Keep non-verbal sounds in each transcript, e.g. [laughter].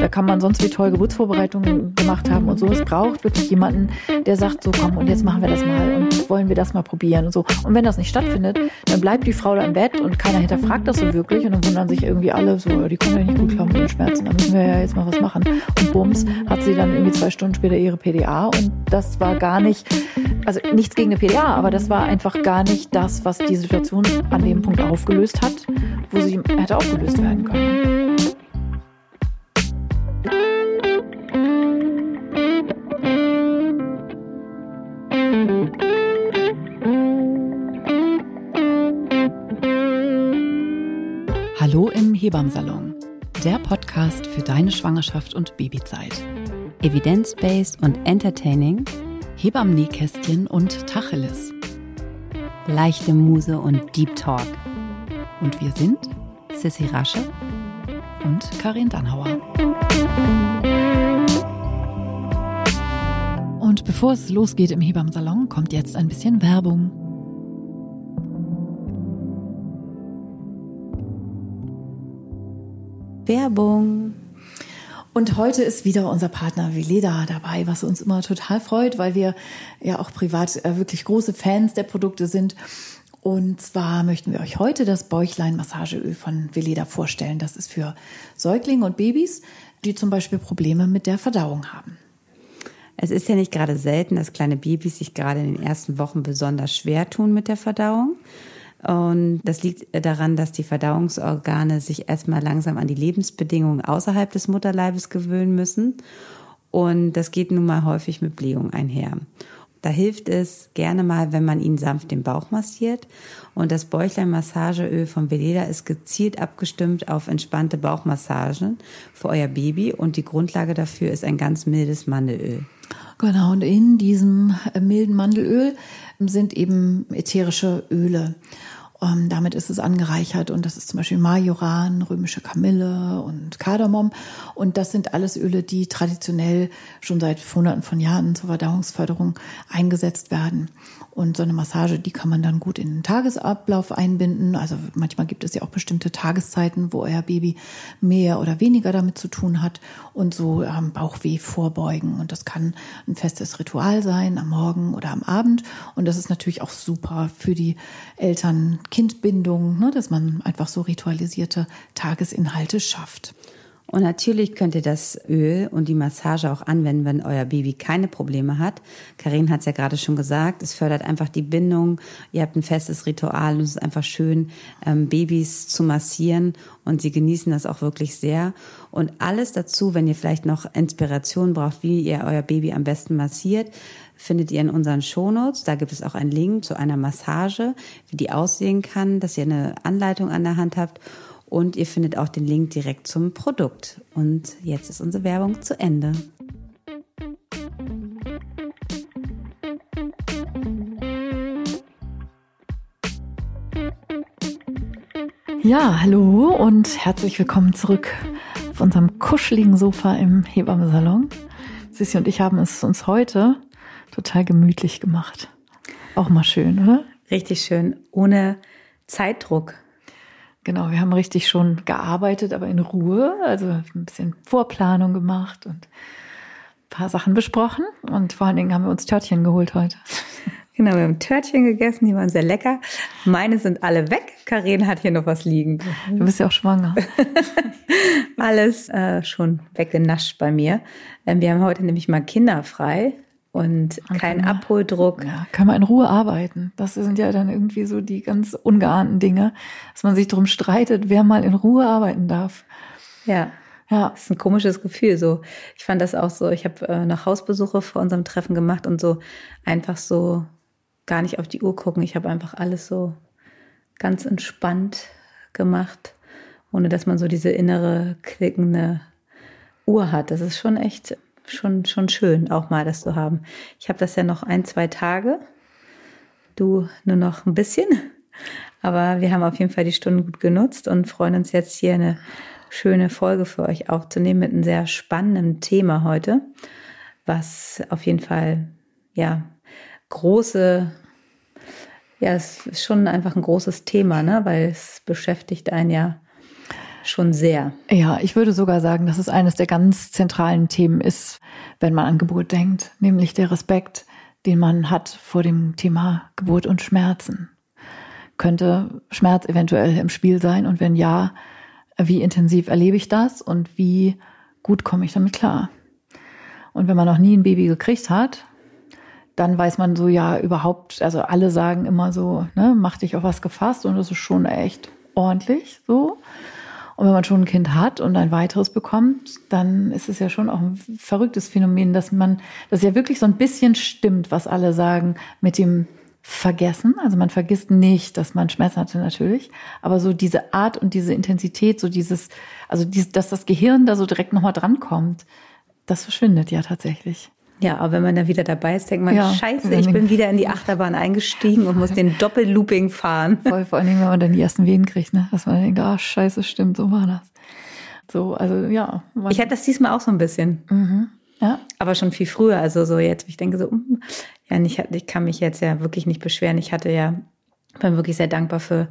Da kann man sonst wie toll Geburtsvorbereitungen gemacht haben und so. Es braucht wirklich jemanden, der sagt, so komm, und jetzt machen wir das mal und wollen wir das mal probieren und so. Und wenn das nicht stattfindet, dann bleibt die Frau da im Bett und keiner hinterfragt das so wirklich und dann wundern sich irgendwie alle so, die kommen ja nicht gut klar mit den Schmerzen, da müssen wir ja jetzt mal was machen. Und bums, hat sie dann irgendwie zwei Stunden später ihre PDA und das war gar nicht, also nichts gegen eine PDA, aber das war einfach gar nicht das, was die Situation an dem Punkt aufgelöst hat, wo sie hätte aufgelöst werden können. Hebammsalon, der Podcast für deine Schwangerschaft und Babyzeit. Evidence-based und entertaining, Hebammen-Nähkästchen und Tacheles. Leichte Muse und Deep Talk. Und wir sind Sissy Rasche und Karin Dannhauer. Und bevor es losgeht im Hebammsalon, kommt jetzt ein bisschen Werbung. Werbung. Und heute ist wieder unser Partner Veleda dabei, was uns immer total freut, weil wir ja auch privat äh, wirklich große Fans der Produkte sind. Und zwar möchten wir euch heute das Bäuchlein-Massageöl von Veleda vorstellen. Das ist für Säuglinge und Babys, die zum Beispiel Probleme mit der Verdauung haben. Es ist ja nicht gerade selten, dass kleine Babys sich gerade in den ersten Wochen besonders schwer tun mit der Verdauung. Und das liegt daran, dass die Verdauungsorgane sich erstmal langsam an die Lebensbedingungen außerhalb des Mutterleibes gewöhnen müssen. Und das geht nun mal häufig mit Blähung einher. Da hilft es gerne mal, wenn man ihn sanft den Bauch massiert. Und das Bäuchlein-Massageöl von Veleda ist gezielt abgestimmt auf entspannte Bauchmassagen für euer Baby. Und die Grundlage dafür ist ein ganz mildes Mandelöl. Genau, und in diesem milden Mandelöl sind eben ätherische Öle. Ähm, damit ist es angereichert und das ist zum Beispiel Majoran, römische Kamille und Kardamom. Und das sind alles Öle, die traditionell schon seit Hunderten von Jahren zur Verdauungsförderung eingesetzt werden. Und so eine Massage, die kann man dann gut in den Tagesablauf einbinden. Also manchmal gibt es ja auch bestimmte Tageszeiten, wo euer Baby mehr oder weniger damit zu tun hat und so ähm, Bauchweh vorbeugen. Und das kann ein festes Ritual sein, am Morgen oder am Abend. Und das ist natürlich auch super für die Eltern-Kind-Bindung, ne, dass man einfach so ritualisierte Tagesinhalte schafft. Und natürlich könnt ihr das Öl und die Massage auch anwenden, wenn euer Baby keine Probleme hat. Karin hat es ja gerade schon gesagt, es fördert einfach die Bindung. Ihr habt ein festes Ritual und es ist einfach schön, ähm, Babys zu massieren und sie genießen das auch wirklich sehr. Und alles dazu, wenn ihr vielleicht noch Inspiration braucht, wie ihr euer Baby am besten massiert, findet ihr in unseren Shownotes. Da gibt es auch einen Link zu einer Massage, wie die aussehen kann, dass ihr eine Anleitung an der Hand habt. Und ihr findet auch den Link direkt zum Produkt. Und jetzt ist unsere Werbung zu Ende. Ja, hallo und herzlich willkommen zurück auf unserem kuscheligen Sofa im Hebammensalon. Sissi und ich haben es uns heute total gemütlich gemacht. Auch mal schön, oder? Richtig schön, ohne Zeitdruck. Genau, wir haben richtig schon gearbeitet, aber in Ruhe, also ein bisschen Vorplanung gemacht und ein paar Sachen besprochen und vor allen Dingen haben wir uns Törtchen geholt heute. [laughs] Genau, wir haben Törtchen gegessen, die waren sehr lecker. Meine sind alle weg. Karin hat hier noch was liegen. Du bist ja auch schwanger. [laughs] Alles äh, schon weggenascht bei mir. Ähm, wir haben heute nämlich mal kinderfrei und kein Abholdruck. Ja, kann man in Ruhe arbeiten. Das sind ja dann irgendwie so die ganz ungeahnten Dinge, dass man sich darum streitet, wer mal in Ruhe arbeiten darf. Ja. Ja, das ist ein komisches Gefühl. So, ich fand das auch so. Ich habe äh, noch Hausbesuche vor unserem Treffen gemacht und so einfach so gar nicht auf die Uhr gucken. Ich habe einfach alles so ganz entspannt gemacht, ohne dass man so diese innere klickende Uhr hat. Das ist schon echt schon, schon schön, auch mal das zu haben. Ich habe das ja noch ein, zwei Tage. Du nur noch ein bisschen. Aber wir haben auf jeden Fall die Stunden gut genutzt und freuen uns jetzt hier eine schöne Folge für euch aufzunehmen mit einem sehr spannenden Thema heute, was auf jeden Fall, ja, große, ja, es ist schon einfach ein großes Thema, ne, weil es beschäftigt einen ja schon sehr. Ja, ich würde sogar sagen, dass es eines der ganz zentralen Themen ist, wenn man an Geburt denkt, nämlich der Respekt, den man hat vor dem Thema Geburt und Schmerzen. Könnte Schmerz eventuell im Spiel sein? Und wenn ja, wie intensiv erlebe ich das und wie gut komme ich damit klar? Und wenn man noch nie ein Baby gekriegt hat, dann weiß man so ja überhaupt, also alle sagen immer so, ne, mach dich auf was gefasst und das ist schon echt ordentlich so. Und wenn man schon ein Kind hat und ein weiteres bekommt, dann ist es ja schon auch ein verrücktes Phänomen, dass man, das ja wirklich so ein bisschen stimmt, was alle sagen mit dem Vergessen. Also man vergisst nicht, dass man Schmerzen hatte natürlich, aber so diese Art und diese Intensität, so dieses, also dies, dass das Gehirn da so direkt nochmal drankommt, das verschwindet ja tatsächlich. Ja, aber wenn man da wieder dabei ist, denkt man, ja, scheiße, ich bin [laughs] wieder in die Achterbahn eingestiegen und muss den Doppellooping fahren. [laughs] Voll, vor allem, wenn man dann die ersten Wehen kriegt, ne? dass man denkt, ah, oh, scheiße, stimmt, so war das. So, also ja. Ich hatte das diesmal auch so ein bisschen. Mhm. Ja. Aber schon viel früher. Also so jetzt, ich denke so, mm, ja, ich, ich kann mich jetzt ja wirklich nicht beschweren. Ich hatte ja, bin wirklich sehr dankbar für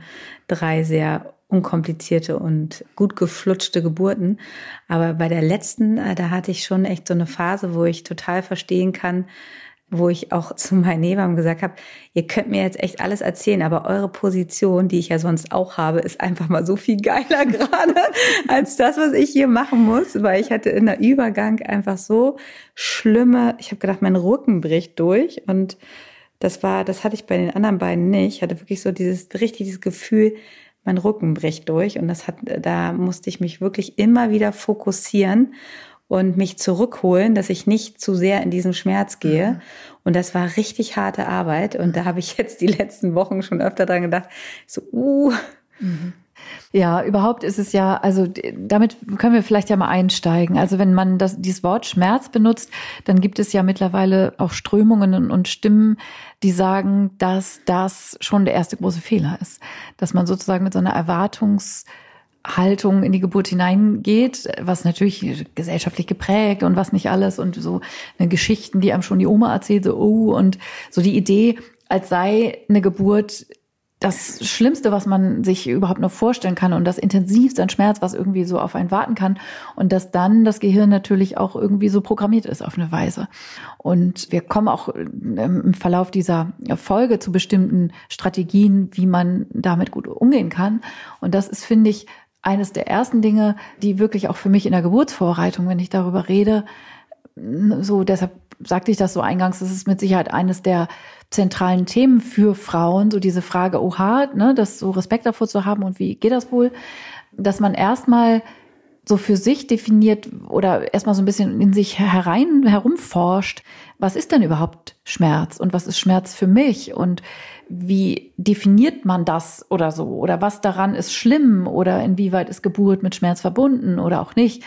drei sehr unkomplizierte und gut geflutschte Geburten. Aber bei der letzten, äh, da hatte ich schon echt so eine Phase, wo ich total verstehen kann, wo ich auch [laughs] zu meinen Hebammen gesagt habe, ihr könnt mir jetzt echt alles erzählen, aber eure Position, die ich ja sonst auch habe, ist einfach mal so viel geiler [laughs] gerade als das, was ich hier machen muss, weil ich hatte in der Übergang einfach so schlimme, ich habe gedacht, mein Rücken bricht durch und das war, das hatte ich bei den anderen beiden nicht. Ich hatte wirklich so dieses richtig dieses Gefühl, mein Rücken bricht durch und das hat, da musste ich mich wirklich immer wieder fokussieren und mich zurückholen, dass ich nicht zu sehr in diesen Schmerz gehe. Mhm. Und das war richtig harte Arbeit. Und da habe ich jetzt die letzten Wochen schon öfter dran gedacht, so, uh. Mhm. Ja, überhaupt ist es ja, also damit können wir vielleicht ja mal einsteigen. Also wenn man das, dieses Wort Schmerz benutzt, dann gibt es ja mittlerweile auch Strömungen und Stimmen, die sagen, dass das schon der erste große Fehler ist. Dass man sozusagen mit so einer Erwartungshaltung in die Geburt hineingeht, was natürlich gesellschaftlich geprägt und was nicht alles und so eine Geschichten, die einem schon die Oma erzählt, so, oh, und so die Idee, als sei eine Geburt das Schlimmste, was man sich überhaupt noch vorstellen kann und das intensivste an Schmerz, was irgendwie so auf einen warten kann und dass dann das Gehirn natürlich auch irgendwie so programmiert ist auf eine Weise. Und wir kommen auch im Verlauf dieser Folge zu bestimmten Strategien, wie man damit gut umgehen kann. Und das ist, finde ich, eines der ersten Dinge, die wirklich auch für mich in der Geburtsvorbereitung, wenn ich darüber rede, so deshalb sagte ich das so eingangs, das ist mit Sicherheit eines der zentralen Themen für Frauen, so diese Frage, oha, ne, das so Respekt davor zu haben und wie geht das wohl, dass man erstmal so für sich definiert oder erstmal so ein bisschen in sich herein herumforscht, was ist denn überhaupt Schmerz und was ist Schmerz für mich und wie definiert man das oder so oder was daran ist schlimm oder inwieweit ist Geburt mit Schmerz verbunden oder auch nicht.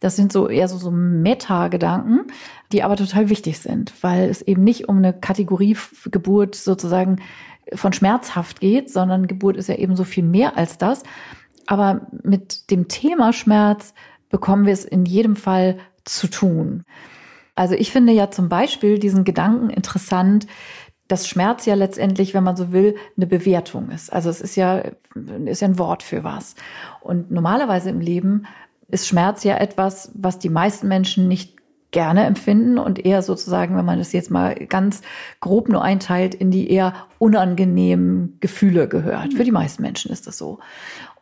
Das sind so eher so, so Meta-Gedanken, die aber total wichtig sind, weil es eben nicht um eine Kategorie Geburt sozusagen von schmerzhaft geht, sondern Geburt ist ja eben so viel mehr als das. Aber mit dem Thema Schmerz bekommen wir es in jedem Fall zu tun. Also ich finde ja zum Beispiel diesen Gedanken interessant, dass Schmerz ja letztendlich, wenn man so will, eine Bewertung ist. Also es ist ja, ist ja ein Wort für was. Und normalerweise im Leben ist Schmerz ja etwas, was die meisten Menschen nicht gerne empfinden und eher sozusagen, wenn man das jetzt mal ganz grob nur einteilt, in die eher unangenehmen Gefühle gehört. Für die meisten Menschen ist das so.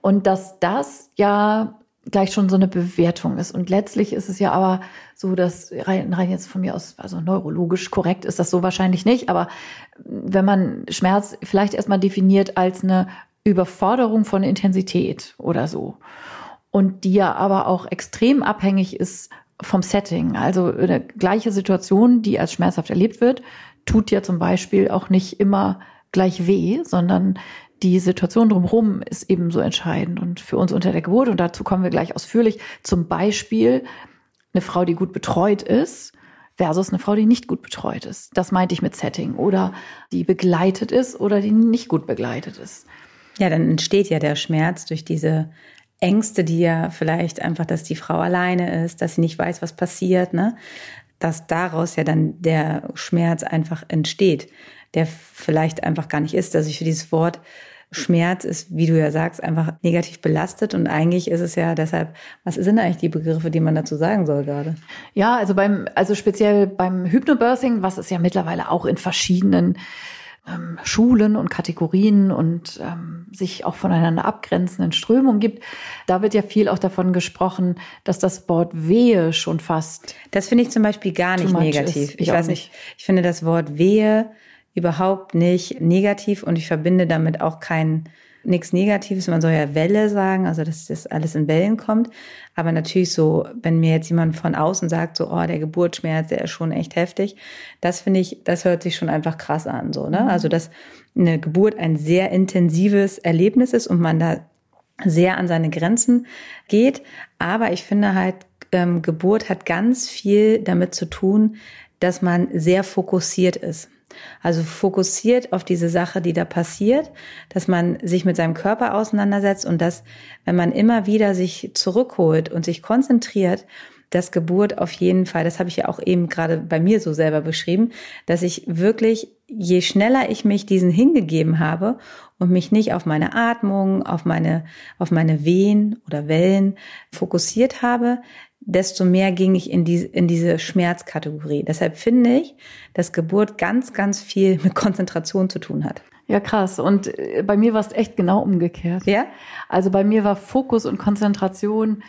Und dass das ja gleich schon so eine Bewertung ist. Und letztlich ist es ja aber so, dass rein, rein jetzt von mir aus, also neurologisch korrekt ist das so wahrscheinlich nicht, aber wenn man Schmerz vielleicht erstmal definiert als eine Überforderung von Intensität oder so. Und die ja aber auch extrem abhängig ist vom Setting. Also eine gleiche Situation, die als schmerzhaft erlebt wird, tut ja zum Beispiel auch nicht immer gleich weh, sondern die Situation drumherum ist ebenso entscheidend. Und für uns unter der Geburt, und dazu kommen wir gleich ausführlich, zum Beispiel eine Frau, die gut betreut ist, versus eine Frau, die nicht gut betreut ist. Das meinte ich mit Setting. Oder die begleitet ist oder die nicht gut begleitet ist. Ja, dann entsteht ja der Schmerz durch diese Ängste, die ja vielleicht einfach, dass die Frau alleine ist, dass sie nicht weiß, was passiert, ne? Dass daraus ja dann der Schmerz einfach entsteht, der vielleicht einfach gar nicht ist. Also ich für dieses Wort Schmerz ist, wie du ja sagst, einfach negativ belastet. Und eigentlich ist es ja deshalb, was sind eigentlich die Begriffe, die man dazu sagen soll gerade? Ja, also beim, also speziell beim Hypnobirthing, was es ja mittlerweile auch in verschiedenen ähm, Schulen und Kategorien und ähm, sich auch voneinander abgrenzenden Strömungen gibt. Da wird ja viel auch davon gesprochen, dass das Wort Wehe schon fast. Das finde ich zum Beispiel gar nicht negativ. Ich, ich weiß nicht. Ich finde das Wort Wehe überhaupt nicht negativ und ich verbinde damit auch kein nichts Negatives. Man soll ja Welle sagen, also dass das alles in Wellen kommt. Aber natürlich so, wenn mir jetzt jemand von außen sagt, so, oh, der Geburtsschmerz, der ist schon echt heftig, das finde ich, das hört sich schon einfach krass an, so, ne? Also, dass eine Geburt ein sehr intensives Erlebnis ist und man da sehr an seine Grenzen geht. Aber ich finde halt, ähm, Geburt hat ganz viel damit zu tun, dass man sehr fokussiert ist. Also fokussiert auf diese Sache, die da passiert, dass man sich mit seinem Körper auseinandersetzt und dass, wenn man immer wieder sich zurückholt und sich konzentriert, dass Geburt auf jeden Fall, das habe ich ja auch eben gerade bei mir so selber beschrieben, dass ich wirklich, je schneller ich mich diesen hingegeben habe und mich nicht auf meine Atmung, auf meine, auf meine Wehen oder Wellen fokussiert habe, desto mehr ging ich in, die, in diese Schmerzkategorie. Deshalb finde ich, dass Geburt ganz, ganz viel [laughs] mit Konzentration zu tun hat. Ja, krass. Und äh, bei mir war es echt genau umgekehrt. Ja? Also bei mir war Fokus und Konzentration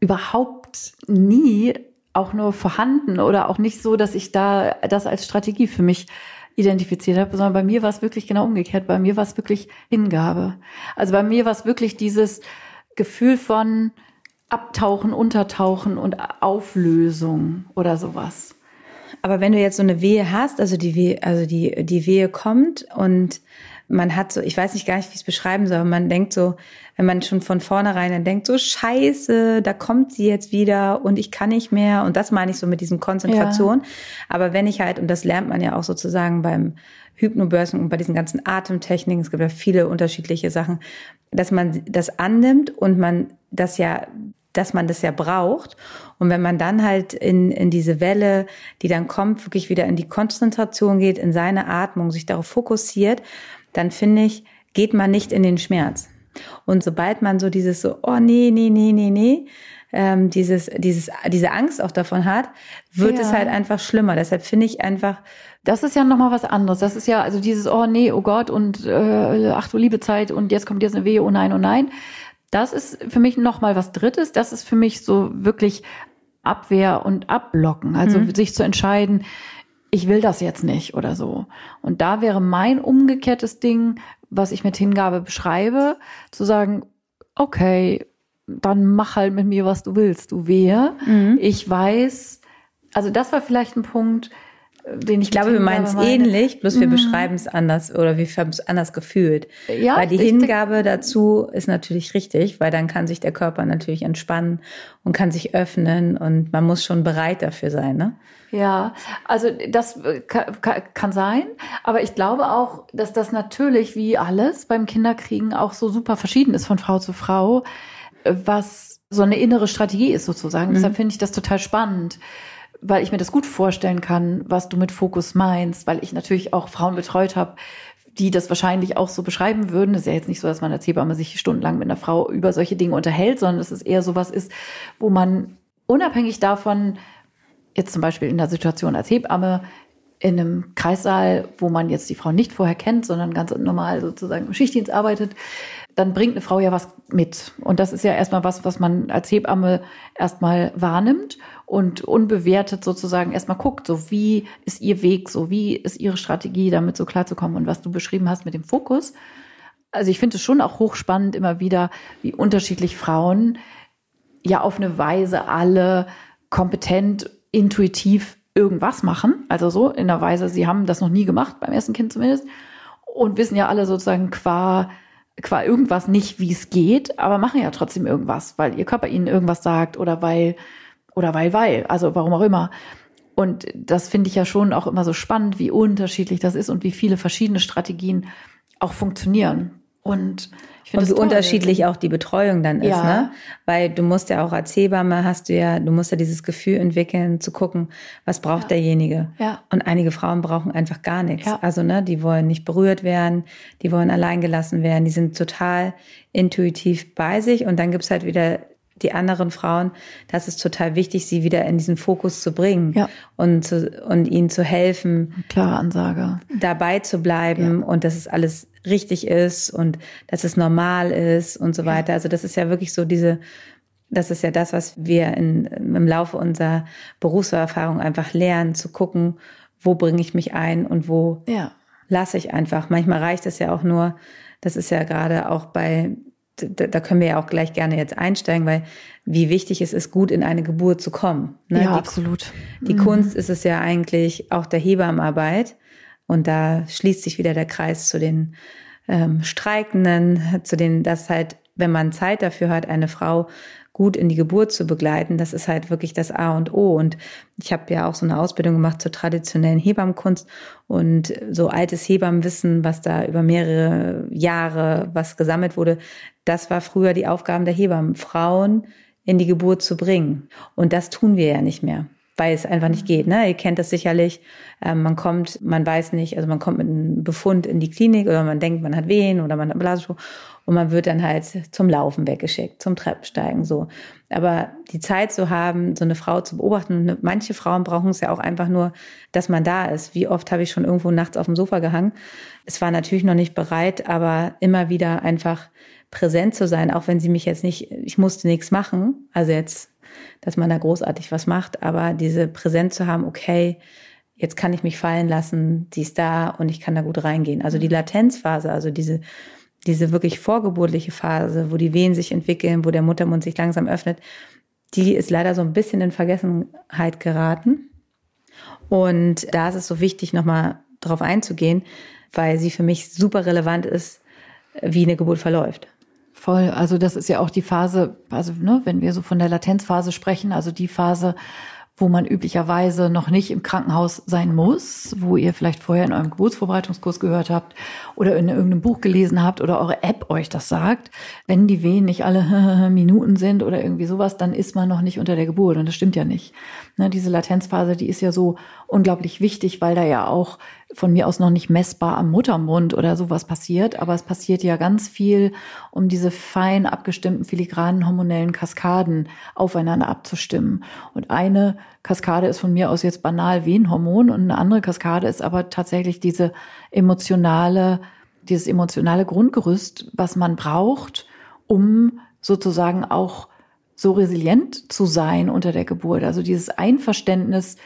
überhaupt nie auch nur vorhanden oder auch nicht so, dass ich da das als Strategie für mich identifiziert habe, sondern bei mir war es wirklich genau umgekehrt. Bei mir war es wirklich Hingabe. Also bei mir war es wirklich dieses Gefühl von, Abtauchen, Untertauchen und Auflösung oder sowas. Aber wenn du jetzt so eine Wehe hast, also die Wehe, also die, die Wehe kommt und man hat so, ich weiß nicht gar nicht, wie ich es beschreiben soll, man denkt so, wenn man schon von vornherein dann denkt, so scheiße, da kommt sie jetzt wieder und ich kann nicht mehr. Und das meine ich so mit diesem Konzentration. Ja. Aber wenn ich halt, und das lernt man ja auch sozusagen beim Hypnobörsen und bei diesen ganzen Atemtechniken, es gibt ja viele unterschiedliche Sachen, dass man das annimmt und man das ja dass man das ja braucht. Und wenn man dann halt in, in diese Welle, die dann kommt, wirklich wieder in die Konzentration geht, in seine Atmung, sich darauf fokussiert, dann finde ich, geht man nicht in den Schmerz. Und sobald man so dieses so, oh nee, nee, nee, nee, nee, ähm, dieses, dieses, diese Angst auch davon hat, wird ja. es halt einfach schlimmer. Deshalb finde ich einfach. Das ist ja nochmal was anderes. Das ist ja, also dieses, oh nee, oh Gott und äh, ach du liebe Zeit und jetzt kommt jetzt eine Wehe, oh nein, oh nein. Das ist für mich nochmal was Drittes. Das ist für mich so wirklich Abwehr und Abblocken. Also mhm. sich zu entscheiden, ich will das jetzt nicht oder so. Und da wäre mein umgekehrtes Ding, was ich mit Hingabe beschreibe, zu sagen, okay, dann mach halt mit mir, was du willst, du wehe. Mhm. Ich weiß, also das war vielleicht ein Punkt, den ich, ich glaube, wir meinen es ähnlich, bloß wir mhm. beschreiben es anders oder wir haben es anders gefühlt. Ja, weil die Hingabe dazu ist natürlich richtig, weil dann kann sich der Körper natürlich entspannen und kann sich öffnen und man muss schon bereit dafür sein, ne? Ja, also das kann, kann sein, aber ich glaube auch, dass das natürlich wie alles beim Kinderkriegen auch so super verschieden ist von Frau zu Frau, was so eine innere Strategie ist sozusagen. Mhm. Deshalb finde ich das total spannend weil ich mir das gut vorstellen kann, was du mit Fokus meinst, weil ich natürlich auch Frauen betreut habe, die das wahrscheinlich auch so beschreiben würden. Es ist ja jetzt nicht so, dass man als Hebamme sich stundenlang mit einer Frau über solche Dinge unterhält, sondern dass es eher sowas ist, wo man unabhängig davon, jetzt zum Beispiel in der Situation als Hebamme, in einem Kreissaal, wo man jetzt die Frau nicht vorher kennt, sondern ganz normal sozusagen im Schichtdienst arbeitet, dann bringt eine Frau ja was mit. Und das ist ja erstmal was, was man als Hebamme erstmal wahrnimmt und unbewertet sozusagen erstmal guckt, so wie ist ihr Weg, so wie ist ihre Strategie, damit so klarzukommen. Und was du beschrieben hast mit dem Fokus. Also ich finde es schon auch hochspannend immer wieder, wie unterschiedlich Frauen ja auf eine Weise alle kompetent, intuitiv irgendwas machen. Also so in der Weise, sie haben das noch nie gemacht, beim ersten Kind zumindest. Und wissen ja alle sozusagen qua qua irgendwas nicht, wie es geht, aber machen ja trotzdem irgendwas, weil ihr Körper ihnen irgendwas sagt oder weil, oder weil, weil, also warum auch immer. Und das finde ich ja schon auch immer so spannend, wie unterschiedlich das ist und wie viele verschiedene Strategien auch funktionieren. Und ich und wie toll, unterschiedlich auch die Betreuung dann ist, ja. ne? Weil du musst ja auch als Hebamme hast du ja, du musst ja dieses Gefühl entwickeln, zu gucken, was braucht ja. derjenige. Ja. Und einige Frauen brauchen einfach gar nichts. Ja. Also, ne, die wollen nicht berührt werden, die wollen allein gelassen werden, die sind total intuitiv bei sich. Und dann gibt's halt wieder die anderen Frauen, das ist total wichtig, sie wieder in diesen Fokus zu bringen ja. und, zu, und ihnen zu helfen. Klare Ansage. Dabei zu bleiben ja. und dass es alles richtig ist und dass es normal ist und so weiter. Also das ist ja wirklich so diese, das ist ja das, was wir in, im Laufe unserer Berufserfahrung einfach lernen, zu gucken, wo bringe ich mich ein und wo ja. lasse ich einfach. Manchmal reicht es ja auch nur, das ist ja gerade auch bei da, können wir ja auch gleich gerne jetzt einsteigen, weil wie wichtig es ist, gut in eine Geburt zu kommen. Ne? Ja, die, absolut. Die mhm. Kunst ist es ja eigentlich auch der Hebammenarbeit. Und da schließt sich wieder der Kreis zu den ähm, Streikenden, zu den, dass halt, wenn man Zeit dafür hat, eine Frau gut in die Geburt zu begleiten, das ist halt wirklich das A und O. Und ich habe ja auch so eine Ausbildung gemacht zur traditionellen Hebammenkunst und so altes Hebammenwissen, was da über mehrere Jahre was gesammelt wurde, das war früher die Aufgabe der Hebammen, Frauen in die Geburt zu bringen. Und das tun wir ja nicht mehr weil es einfach nicht geht. Ne? Ihr kennt das sicherlich. Ähm, man kommt, man weiß nicht, also man kommt mit einem Befund in die Klinik oder man denkt, man hat Wehen oder man hat Blasenschwur und man wird dann halt zum Laufen weggeschickt, zum Treppensteigen so. Aber die Zeit zu haben, so eine Frau zu beobachten, ne, manche Frauen brauchen es ja auch einfach nur, dass man da ist. Wie oft habe ich schon irgendwo nachts auf dem Sofa gehangen? Es war natürlich noch nicht bereit, aber immer wieder einfach präsent zu sein, auch wenn sie mich jetzt nicht, ich musste nichts machen, also jetzt dass man da großartig was macht, aber diese Präsenz zu haben, okay, jetzt kann ich mich fallen lassen, die ist da und ich kann da gut reingehen. Also die Latenzphase, also diese, diese wirklich vorgeburtliche Phase, wo die Wehen sich entwickeln, wo der Muttermund sich langsam öffnet, die ist leider so ein bisschen in Vergessenheit geraten. Und da ist es so wichtig, nochmal darauf einzugehen, weil sie für mich super relevant ist, wie eine Geburt verläuft. Voll. Also das ist ja auch die Phase, also ne, wenn wir so von der Latenzphase sprechen, also die Phase, wo man üblicherweise noch nicht im Krankenhaus sein muss, wo ihr vielleicht vorher in eurem Geburtsvorbereitungskurs gehört habt oder in irgendeinem Buch gelesen habt oder eure App euch das sagt. Wenn die Wehen nicht alle [laughs] Minuten sind oder irgendwie sowas, dann ist man noch nicht unter der Geburt und das stimmt ja nicht. Ne, diese Latenzphase, die ist ja so unglaublich wichtig, weil da ja auch von mir aus noch nicht messbar am Muttermund oder sowas passiert, aber es passiert ja ganz viel, um diese fein abgestimmten filigranen hormonellen Kaskaden aufeinander abzustimmen. Und eine Kaskade ist von mir aus jetzt banal Wehenhormon und eine andere Kaskade ist aber tatsächlich diese emotionale, dieses emotionale Grundgerüst, was man braucht, um sozusagen auch so resilient zu sein unter der Geburt. Also dieses Einverständnis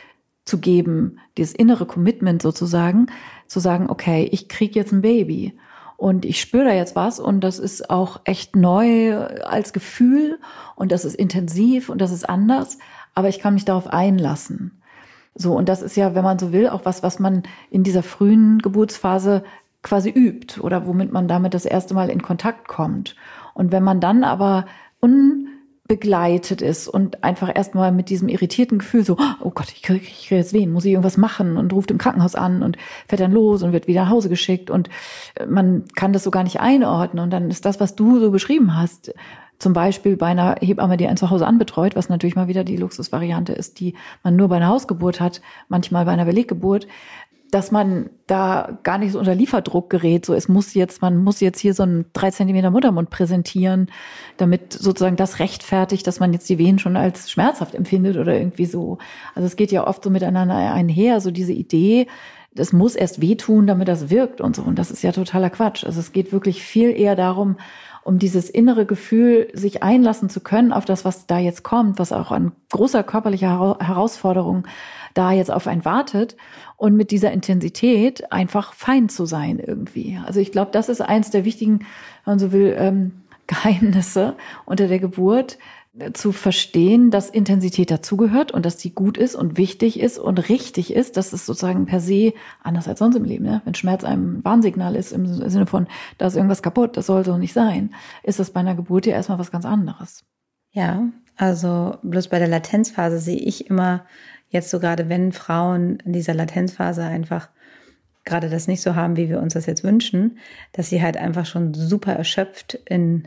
zu geben, dieses innere Commitment sozusagen, zu sagen, okay, ich krieg jetzt ein Baby und ich spüre da jetzt was und das ist auch echt neu als Gefühl und das ist intensiv und das ist anders, aber ich kann mich darauf einlassen. So, und das ist ja, wenn man so will, auch was, was man in dieser frühen Geburtsphase quasi übt oder womit man damit das erste Mal in Kontakt kommt. Und wenn man dann aber un begleitet ist und einfach erstmal mit diesem irritierten Gefühl so, oh Gott, ich kriege krieg jetzt wen, muss ich irgendwas machen und ruft im Krankenhaus an und fährt dann los und wird wieder nach Hause geschickt und äh, man kann das so gar nicht einordnen und dann ist das, was du so beschrieben hast, zum Beispiel bei einer Hebamme, die einen zu Hause anbetreut, was natürlich mal wieder die Luxusvariante ist, die man nur bei einer Hausgeburt hat, manchmal bei einer Beleggeburt, dass man da gar nicht so unter Lieferdruck gerät. So, es muss jetzt, man muss jetzt hier so einen drei Zentimeter Muttermund präsentieren, damit sozusagen das rechtfertigt, dass man jetzt die Wehen schon als schmerzhaft empfindet oder irgendwie so. Also es geht ja oft so miteinander einher, so diese Idee, das muss erst wehtun, damit das wirkt und so. Und das ist ja totaler Quatsch. Also es geht wirklich viel eher darum, um dieses innere Gefühl, sich einlassen zu können auf das, was da jetzt kommt, was auch an großer körperlicher Herausforderung da jetzt auf einen wartet und mit dieser Intensität einfach fein zu sein irgendwie. Also ich glaube, das ist eins der wichtigen, wenn man so will, ähm, [laughs] Geheimnisse unter der Geburt, zu verstehen, dass Intensität dazugehört und dass die gut ist und wichtig ist und richtig ist. Das ist sozusagen per se anders als sonst im Leben. Ne? Wenn Schmerz ein Warnsignal ist im Sinne von, da ist irgendwas kaputt, das soll so nicht sein, ist das bei einer Geburt ja erstmal was ganz anderes. Ja, also bloß bei der Latenzphase sehe ich immer jetzt so gerade, wenn Frauen in dieser Latenzphase einfach gerade das nicht so haben, wie wir uns das jetzt wünschen, dass sie halt einfach schon super erschöpft in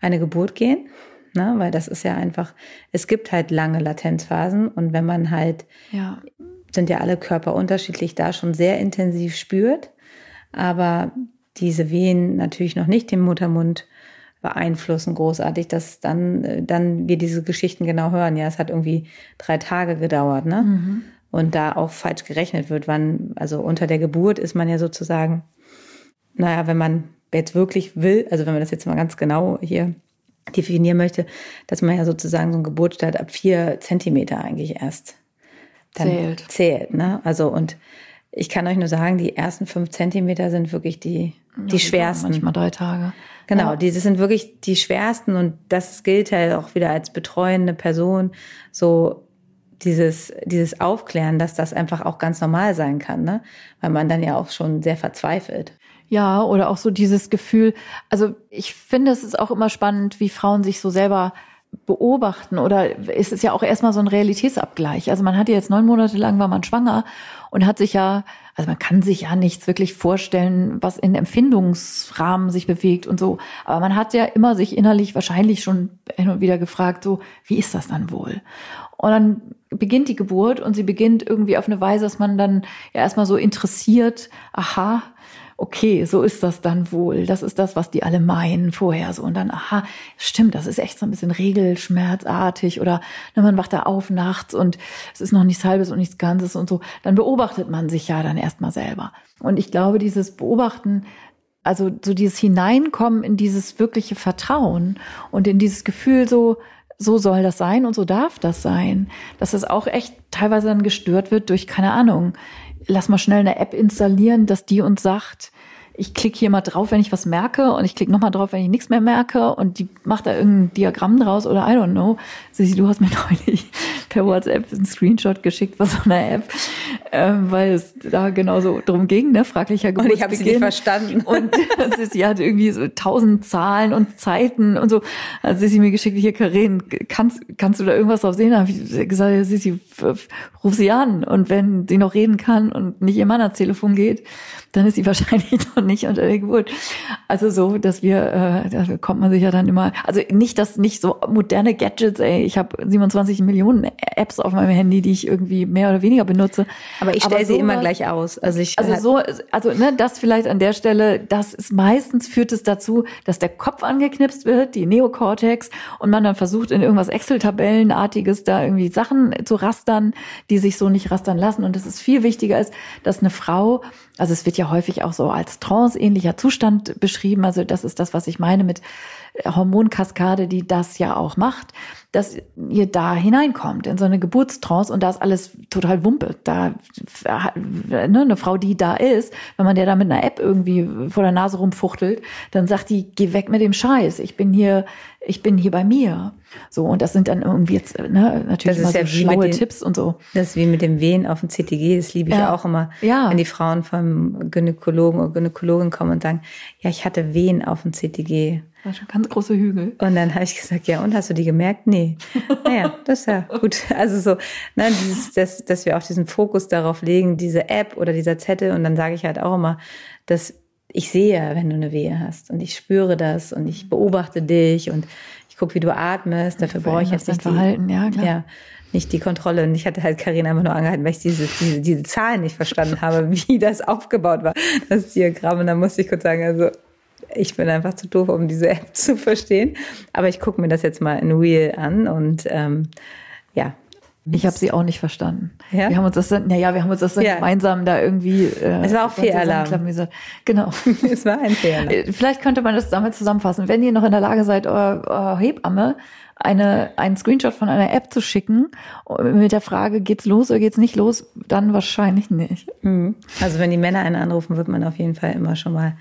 eine Geburt gehen. Ne? Weil das ist ja einfach, es gibt halt lange Latenzphasen und wenn man halt, ja. sind ja alle Körper unterschiedlich, da schon sehr intensiv spürt, aber diese Wehen natürlich noch nicht den Muttermund beeinflussen großartig, dass dann, dann wir diese Geschichten genau hören. Ja, es hat irgendwie drei Tage gedauert, ne? Mhm. Und da auch falsch gerechnet wird, wann, also unter der Geburt ist man ja sozusagen, naja, wenn man jetzt wirklich will, also wenn man das jetzt mal ganz genau hier definieren möchte, dass man ja sozusagen so ein Geburtsstart ab vier Zentimeter eigentlich erst dann zählt. zählt ne? Also und ich kann euch nur sagen, die ersten fünf Zentimeter sind wirklich die, die ja, schwersten. Manchmal drei Tage. Genau, ja. die sind wirklich die schwersten und das gilt halt auch wieder als betreuende Person, so dieses, dieses Aufklären, dass das einfach auch ganz normal sein kann, ne? Weil man dann ja auch schon sehr verzweifelt. Ja, oder auch so dieses Gefühl, also ich finde, es ist auch immer spannend, wie Frauen sich so selber beobachten oder ist es ja auch erstmal so ein Realitätsabgleich. Also man hat ja jetzt neun Monate lang war man schwanger und hat sich ja, also man kann sich ja nichts wirklich vorstellen, was in Empfindungsrahmen sich bewegt und so. Aber man hat ja immer sich innerlich wahrscheinlich schon hin und wieder gefragt, so, wie ist das dann wohl? Und dann beginnt die Geburt und sie beginnt irgendwie auf eine Weise, dass man dann ja erstmal so interessiert, aha, okay, so ist das dann wohl. Das ist das, was die alle meinen vorher so. Und dann, aha, stimmt, das ist echt so ein bisschen regelschmerzartig oder ne, man wacht da auf nachts und es ist noch nichts Halbes und nichts Ganzes und so. Dann beobachtet man sich ja dann erstmal selber. Und ich glaube, dieses Beobachten, also so dieses Hineinkommen in dieses wirkliche Vertrauen und in dieses Gefühl so, so soll das sein und so darf das sein, dass es auch echt teilweise dann gestört wird durch, keine Ahnung, lass mal schnell eine App installieren, dass die uns sagt, ich klicke hier mal drauf, wenn ich was merke und ich klicke nochmal drauf, wenn ich nichts mehr merke und die macht da irgendein Diagramm draus oder I don't know. Sissi, du hast mir [laughs] neulich per WhatsApp einen Screenshot geschickt von so einer App, ähm, weil es da genauso drum ging, ne, fraglicher Geburtsbeginn. Und ich habe [laughs] sie nicht verstanden. Und Sissi hat irgendwie so tausend Zahlen und Zeiten und so. Also Sissi mir geschickt, hier Karin, kannst, kannst du da irgendwas drauf sehen? Da habe ich gesagt, Sissi, ruf sie an und wenn sie noch reden kann und nicht ihr Mann ans Telefon geht, dann ist sie [laughs] wahrscheinlich noch nicht unter der Geburt. Also so, dass wir, äh, da kommt man sich ja dann immer, also nicht, dass nicht so moderne Gadgets, ey, ich habe 27 Millionen Apps auf meinem Handy, die ich irgendwie mehr oder weniger benutze. Aber ich stelle sie immer gleich aus. Also ich also so, also ne, das vielleicht an der Stelle, das ist meistens führt es dazu, dass der Kopf angeknipst wird, die Neokortex, und man dann versucht in irgendwas Excel-Tabellenartiges da irgendwie Sachen zu rastern, die sich so nicht rastern lassen. Und es ist viel wichtiger ist, dass eine Frau also es wird ja häufig auch so als tranceähnlicher Zustand beschrieben. Also das ist das, was ich meine mit Hormonkaskade, die das ja auch macht, dass ihr da hineinkommt in so eine Geburtstrance und da ist alles total Wumpe. Da ne, eine Frau, die da ist, wenn man der da mit einer App irgendwie vor der Nase rumfuchtelt, dann sagt die, geh weg mit dem Scheiß. Ich bin hier, ich bin hier bei mir. So, und das sind dann irgendwie jetzt, ne, natürlich das ist ja so schlaue den, Tipps und so. Das ist wie mit dem Wehen auf dem CTG, das liebe ich ja. auch immer. Ja. Wenn die Frauen vom Gynäkologen oder Gynäkologin kommen und sagen, ja, ich hatte Wehen auf dem CTG. Das war schon ganz große Hügel. Und dann habe ich gesagt, ja, und hast du die gemerkt? Nee. [laughs] Naja, das ist ja gut. Also so, ne, dieses, dass, dass wir auch diesen Fokus darauf legen, diese App oder dieser Zettel. Und dann sage ich halt auch immer, dass ich sehe, wenn du eine Wehe hast und ich spüre das und ich beobachte dich und ich gucke, wie du atmest. Dafür brauche ich jetzt nicht Verhalten, die, ja, klar. Ja, nicht die Kontrolle. Und ich hatte halt Karin einfach nur angehalten, weil ich diese, diese, diese Zahlen nicht verstanden habe, [laughs] wie das aufgebaut war, das Diagramm. Und dann musste ich kurz sagen, also ich bin einfach zu doof, um diese App [laughs] zu verstehen. Aber ich gucke mir das jetzt mal in Real an und ähm, ja. Ich habe sie auch nicht verstanden. Ja? Wir haben uns das dann, naja, wir haben uns das dann ja. gemeinsam da irgendwie. Äh, es war auch Fehlalarm. Genau. [laughs] es war ein Fehlalarm. Äh, vielleicht könnte man das damit zusammenfassen. Wenn ihr noch in der Lage seid, eure, eure Hebamme eine, einen Screenshot von einer App zu schicken mit der Frage, geht's los oder geht's nicht los, dann wahrscheinlich nicht. Mhm. Also wenn die Männer einen anrufen, wird man auf jeden Fall immer schon mal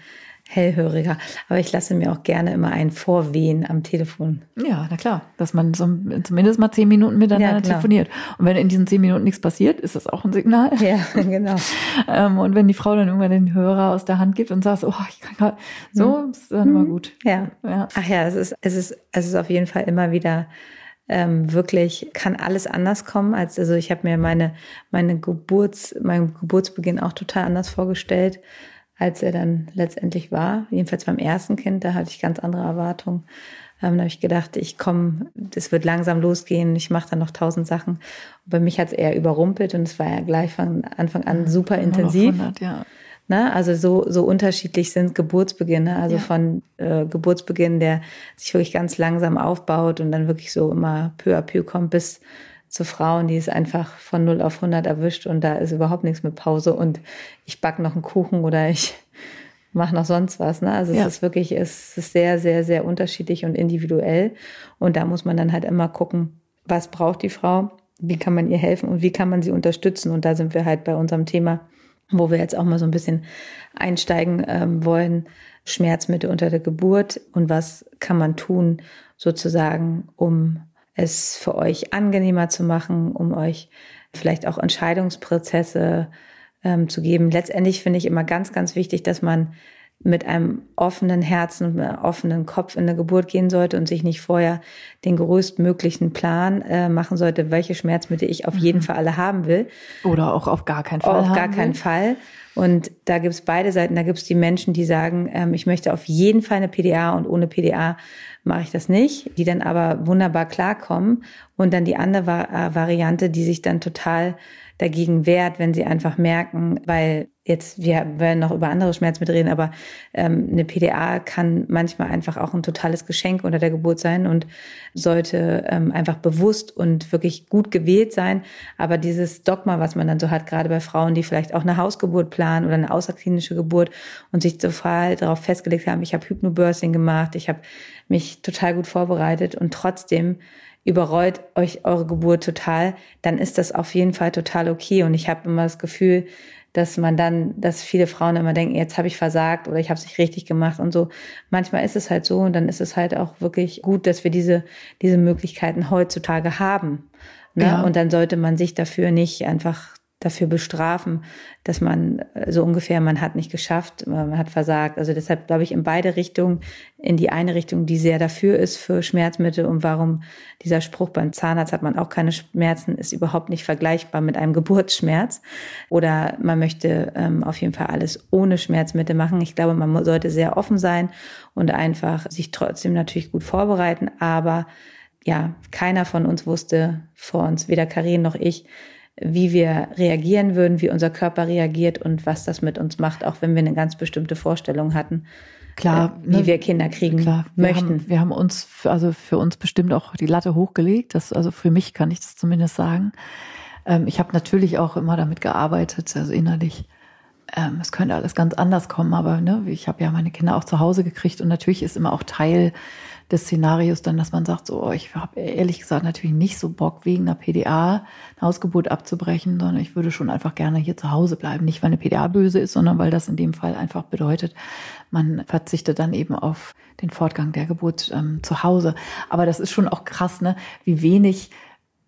hellhöriger. Aber ich lasse mir auch gerne immer einen vorwehen am Telefon. Ja, na klar, dass man so, zumindest mal zehn Minuten miteinander ja, telefoniert. Und wenn in diesen zehn Minuten nichts passiert, ist das auch ein Signal. [laughs] Ja, genau. [laughs] ähm, und wenn die Frau dann irgendwann den Hörer aus der Hand gibt und sagt, oh, ich kann gerade, so, mhm. ist dann immer gut. Ja. ja. Ach ja, es ist, es ist, es ist auf jeden Fall immer wieder ähm, wirklich kann alles anders kommen als also ich habe mir meine meine Geburts mein Geburtsbeginn auch total anders vorgestellt als er dann letztendlich war jedenfalls beim ersten Kind da hatte ich ganz andere Erwartungen ähm, da habe ich gedacht ich komme das wird langsam losgehen ich mache dann noch tausend Sachen und bei mich hat es eher überrumpelt und es war ja gleich von Anfang an super intensiv 100, ja. Ne? Also so, so unterschiedlich sind Geburtsbeginne, also ja. von äh, Geburtsbeginn, der sich wirklich ganz langsam aufbaut und dann wirklich so immer peu à peu kommt bis zu Frauen, die es einfach von 0 auf 100 erwischt und da ist überhaupt nichts mit Pause und ich back noch einen Kuchen oder ich [laughs] mache noch sonst was. Ne? Also ja. es ist wirklich, es ist sehr, sehr, sehr unterschiedlich und individuell und da muss man dann halt immer gucken, was braucht die Frau, wie kann man ihr helfen und wie kann man sie unterstützen und da sind wir halt bei unserem Thema wo wir jetzt auch mal so ein bisschen einsteigen ähm, wollen, Schmerzmittel unter der Geburt und was kann man tun, sozusagen, um es für euch angenehmer zu machen, um euch vielleicht auch Entscheidungsprozesse ähm, zu geben. Letztendlich finde ich immer ganz, ganz wichtig, dass man mit einem offenen Herzen und einem offenen Kopf in eine Geburt gehen sollte und sich nicht vorher den größtmöglichen Plan äh, machen sollte, welche Schmerzmittel ich auf jeden mhm. Fall alle haben will. Oder auch auf gar keinen Fall. Auf gar keinen will. Fall. Und da gibt's beide Seiten. Da gibt's die Menschen, die sagen, ähm, ich möchte auf jeden Fall eine PDA und ohne PDA mache ich das nicht, die dann aber wunderbar klarkommen. Und dann die andere Va Variante, die sich dann total dagegen wehrt, wenn sie einfach merken, weil jetzt, wir werden noch über andere Schmerzmittel reden, aber ähm, eine PDA kann manchmal einfach auch ein totales Geschenk unter der Geburt sein und sollte ähm, einfach bewusst und wirklich gut gewählt sein. Aber dieses Dogma, was man dann so hat, gerade bei Frauen, die vielleicht auch eine Hausgeburt planen oder eine außerklinische Geburt und sich total darauf festgelegt haben, ich habe Hypnobirthing gemacht, ich habe mich total gut vorbereitet und trotzdem überrollt euch eure Geburt total, dann ist das auf jeden Fall total okay. Und ich habe immer das Gefühl, dass man dann, dass viele Frauen immer denken, jetzt habe ich versagt oder ich habe es nicht richtig gemacht und so. Manchmal ist es halt so und dann ist es halt auch wirklich gut, dass wir diese, diese Möglichkeiten heutzutage haben. Ne? Ja. Und dann sollte man sich dafür nicht einfach dafür bestrafen, dass man äh, so ungefähr, man hat nicht geschafft, man hat versagt. Also deshalb glaube ich in beide Richtungen, in die eine Richtung, die sehr dafür ist für Schmerzmittel und warum dieser Spruch beim Zahnarzt hat man auch keine Schmerzen, ist überhaupt nicht vergleichbar mit einem Geburtsschmerz. Oder man möchte ähm, auf jeden Fall alles ohne Schmerzmittel machen. Ich glaube, man sollte sehr offen sein und einfach sich trotzdem natürlich gut vorbereiten. Aber ja, keiner von uns wusste vor uns, weder Karin noch ich, wie wir reagieren würden, wie unser Körper reagiert und was das mit uns macht, auch wenn wir eine ganz bestimmte Vorstellung hatten. Klar, äh, wie ne, wir Kinder kriegen klar, wir möchten. Haben, wir haben uns, also für uns bestimmt auch die Latte hochgelegt. Das, also für mich kann ich das zumindest sagen. Ähm, ich habe natürlich auch immer damit gearbeitet, also innerlich. Ähm, es könnte alles ganz anders kommen, aber ne, ich habe ja meine Kinder auch zu Hause gekriegt und natürlich ist immer auch Teil des Szenarios dann, dass man sagt, so, oh, ich habe ehrlich gesagt natürlich nicht so Bock, wegen einer PDA eine Hausgeburt abzubrechen, sondern ich würde schon einfach gerne hier zu Hause bleiben. Nicht, weil eine PDA böse ist, sondern weil das in dem Fall einfach bedeutet, man verzichtet dann eben auf den Fortgang der Geburt ähm, zu Hause. Aber das ist schon auch krass, ne, wie wenig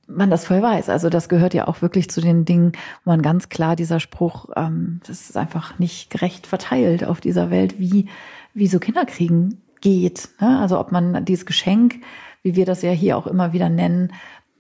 man das voll weiß. Also das gehört ja auch wirklich zu den Dingen, wo man ganz klar dieser Spruch, ähm, das ist einfach nicht gerecht verteilt auf dieser Welt, wie, wie so Kinder kriegen geht. Ne? Also ob man dieses Geschenk, wie wir das ja hier auch immer wieder nennen,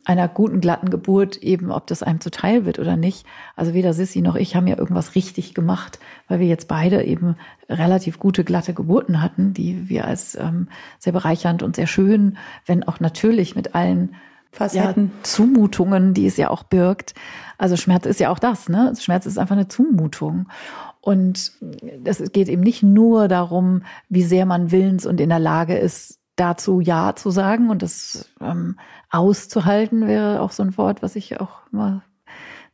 einer guten, glatten Geburt eben, ob das einem zuteil wird oder nicht. Also weder Sissy noch ich haben ja irgendwas richtig gemacht, weil wir jetzt beide eben relativ gute, glatte Geburten hatten, die wir als ähm, sehr bereichernd und sehr schön, wenn auch natürlich mit allen Facetten. Ja, Zumutungen, die es ja auch birgt. Also Schmerz ist ja auch das, ne? Schmerz ist einfach eine Zumutung. Und es geht eben nicht nur darum, wie sehr man willens und in der Lage ist, dazu Ja zu sagen und das ähm, auszuhalten wäre auch so ein Wort, was ich auch immer,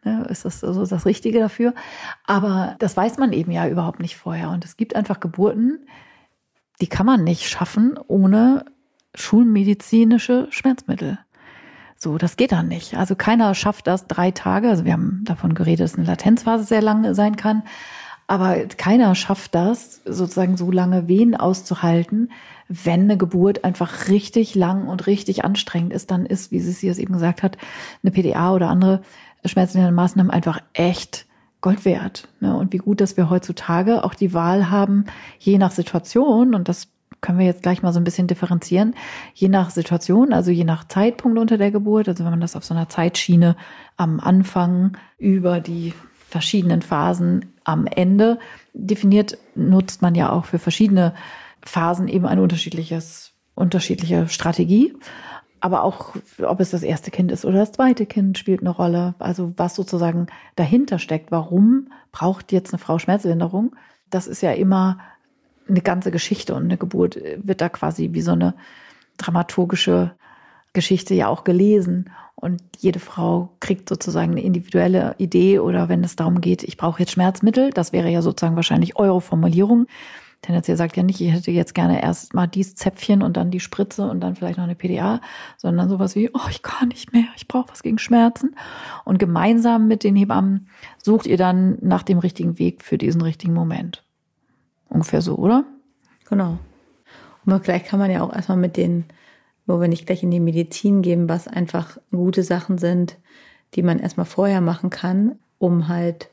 ne, ist das so das Richtige dafür. Aber das weiß man eben ja überhaupt nicht vorher. Und es gibt einfach Geburten, die kann man nicht schaffen ohne schulmedizinische Schmerzmittel. So, das geht dann nicht. Also keiner schafft das drei Tage. Also wir haben davon geredet, dass eine Latenzphase sehr lang sein kann. Aber keiner schafft das, sozusagen so lange Wehen auszuhalten, wenn eine Geburt einfach richtig lang und richtig anstrengend ist, dann ist, wie sie es eben gesagt hat, eine PDA oder andere schmerzende Maßnahmen einfach echt Gold wert. Ne? Und wie gut, dass wir heutzutage auch die Wahl haben, je nach Situation, und das können wir jetzt gleich mal so ein bisschen differenzieren, je nach Situation, also je nach Zeitpunkt unter der Geburt, also wenn man das auf so einer Zeitschiene am Anfang über die verschiedenen Phasen am Ende definiert, nutzt man ja auch für verschiedene Phasen eben ein unterschiedliches, unterschiedliche Strategie. Aber auch, ob es das erste Kind ist oder das zweite Kind, spielt eine Rolle. Also was sozusagen dahinter steckt. Warum braucht jetzt eine Frau Schmerzlinderung? Das ist ja immer eine ganze Geschichte und eine Geburt wird da quasi wie so eine dramaturgische Geschichte ja auch gelesen. Und jede Frau kriegt sozusagen eine individuelle Idee oder wenn es darum geht, ich brauche jetzt Schmerzmittel, das wäre ja sozusagen wahrscheinlich eure Formulierung. Tendenziell sagt ja nicht, ich hätte jetzt gerne erst mal dies Zäpfchen und dann die Spritze und dann vielleicht noch eine PDA, sondern sowas wie, oh, ich kann nicht mehr, ich brauche was gegen Schmerzen. Und gemeinsam mit den Hebammen sucht ihr dann nach dem richtigen Weg für diesen richtigen Moment. Ungefähr so, oder? Genau. Und vielleicht kann man ja auch erstmal mit den, wo wir nicht gleich in die Medizin gehen, was einfach gute Sachen sind, die man erstmal vorher machen kann, um halt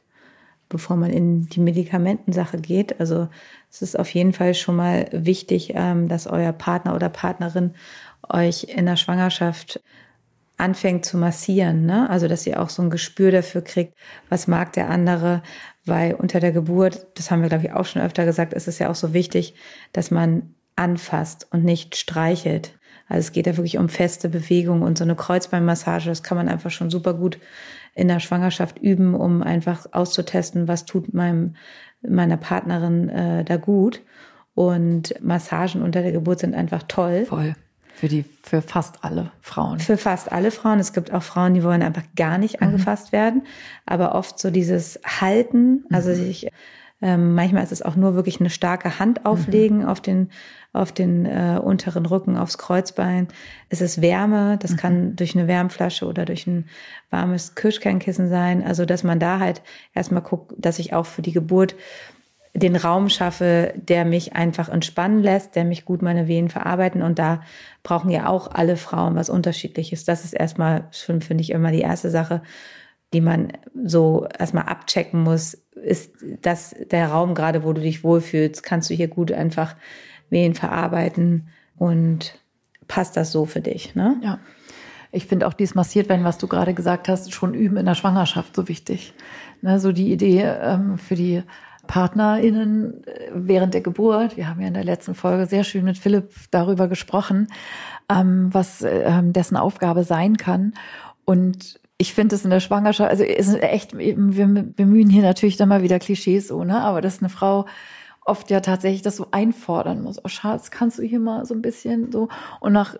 bevor man in die Medikamentensache geht. Also es ist auf jeden Fall schon mal wichtig, ähm, dass euer Partner oder Partnerin euch in der Schwangerschaft anfängt zu massieren, ne? Also dass ihr auch so ein Gespür dafür kriegt, was mag der andere, weil unter der Geburt, das haben wir glaube ich auch schon öfter gesagt, ist es ja auch so wichtig, dass man anfasst und nicht streichelt. Also es geht ja wirklich um feste Bewegung und so eine Kreuzbeinmassage, das kann man einfach schon super gut in der Schwangerschaft üben, um einfach auszutesten, was tut meinem, meiner Partnerin äh, da gut. Und Massagen unter der Geburt sind einfach toll. Voll. Für die, für fast alle Frauen. Für fast alle Frauen. Es gibt auch Frauen, die wollen einfach gar nicht mhm. angefasst werden. Aber oft so dieses Halten, also mhm. Ähm, manchmal ist es auch nur wirklich eine starke Hand mhm. auflegen mhm. auf den, auf den äh, unteren Rücken, aufs Kreuzbein. Es ist Wärme, das mhm. kann durch eine Wärmflasche oder durch ein warmes Kirschkernkissen sein. Also, dass man da halt erstmal guckt, dass ich auch für die Geburt den Raum schaffe, der mich einfach entspannen lässt, der mich gut meine Wehen verarbeiten. Und da brauchen ja auch alle Frauen was Unterschiedliches. Das ist erstmal schon, finde ich, immer die erste Sache, die man so erstmal abchecken muss, ist das der Raum gerade, wo du dich wohlfühlst? Kannst du hier gut einfach Wehen verarbeiten und passt das so für dich? Ne? Ja. Ich finde auch dieses massiert werden, was du gerade gesagt hast, schon üben in der Schwangerschaft so wichtig. Ne, so die Idee ähm, für die PartnerInnen äh, während der Geburt. Wir haben ja in der letzten Folge sehr schön mit Philipp darüber gesprochen, ähm, was ähm, dessen Aufgabe sein kann. Und ich finde es in der Schwangerschaft, also es ist echt, wir bemühen hier natürlich dann mal wieder Klischees so, ne? Aber dass eine Frau oft ja tatsächlich das so einfordern muss. Oh Schatz, kannst du hier mal so ein bisschen so? Und nach,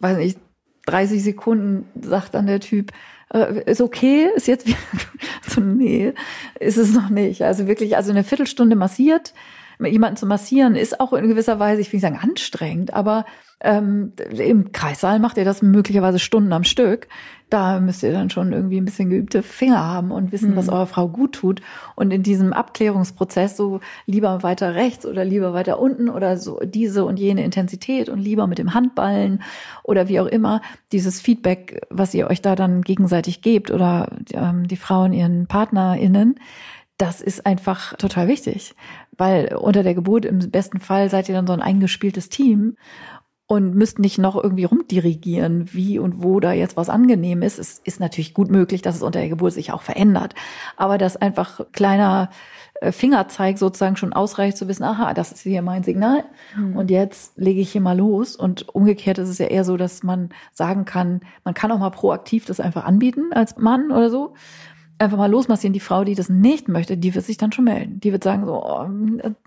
weiß nicht, 30 Sekunden sagt dann der Typ, äh, ist okay, ist jetzt wieder, [laughs] so, nee, ist es noch nicht. Also wirklich, also eine Viertelstunde massiert, jemanden zu massieren, ist auch in gewisser Weise, ich will nicht sagen anstrengend, aber ähm, Im Kreissaal macht ihr das möglicherweise Stunden am Stück. Da müsst ihr dann schon irgendwie ein bisschen geübte Finger haben und wissen, mhm. was eurer Frau gut tut. Und in diesem Abklärungsprozess so lieber weiter rechts oder lieber weiter unten oder so diese und jene Intensität und lieber mit dem Handballen oder wie auch immer, dieses Feedback, was ihr euch da dann gegenseitig gebt oder ähm, die Frauen ihren PartnerInnen, das ist einfach total wichtig, weil unter der Geburt im besten Fall seid ihr dann so ein eingespieltes Team und müsst nicht noch irgendwie rumdirigieren, wie und wo da jetzt was angenehm ist. Es ist natürlich gut möglich, dass es unter der Geburt sich auch verändert. Aber dass einfach kleiner äh, Fingerzeig sozusagen schon ausreicht zu wissen, aha, das ist hier mein Signal mhm. und jetzt lege ich hier mal los. Und umgekehrt ist es ja eher so, dass man sagen kann, man kann auch mal proaktiv das einfach anbieten als Mann oder so einfach mal losmassieren. Die Frau, die das nicht möchte, die wird sich dann schon melden. Die wird sagen so, oh,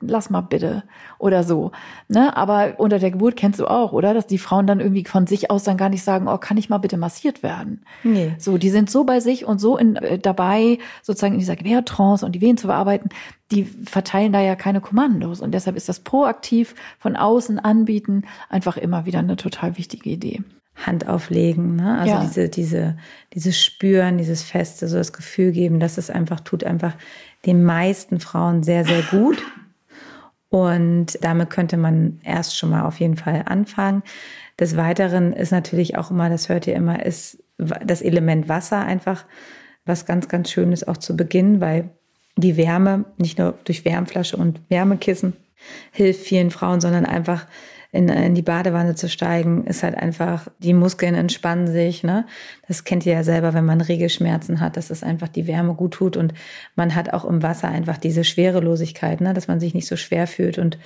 lass mal bitte oder so. Ne? Aber unter der Geburt kennst du auch, oder? Dass die Frauen dann irgendwie von sich aus dann gar nicht sagen, oh, kann ich mal bitte massiert werden? Nee. So, die sind so bei sich und so in, äh, dabei, sozusagen in dieser Gebärtrance und die Wehen zu bearbeiten. Die verteilen da ja keine Kommandos. Und deshalb ist das proaktiv von außen anbieten einfach immer wieder eine total wichtige Idee. Hand auflegen, ne? Also ja. diese, diese, dieses Spüren, dieses Feste, so das Gefühl geben, dass es einfach tut einfach den meisten Frauen sehr, sehr gut. Und damit könnte man erst schon mal auf jeden Fall anfangen. Des Weiteren ist natürlich auch immer, das hört ihr immer, ist das Element Wasser einfach was ganz, ganz Schönes auch zu Beginn, weil die Wärme, nicht nur durch Wärmflasche und Wärmekissen, hilft vielen Frauen, sondern einfach in, in die Badewanne zu steigen, ist halt einfach, die Muskeln entspannen sich. Ne? Das kennt ihr ja selber, wenn man Regelschmerzen hat, dass es einfach die Wärme gut tut und man hat auch im Wasser einfach diese Schwerelosigkeit, ne? dass man sich nicht so schwer fühlt und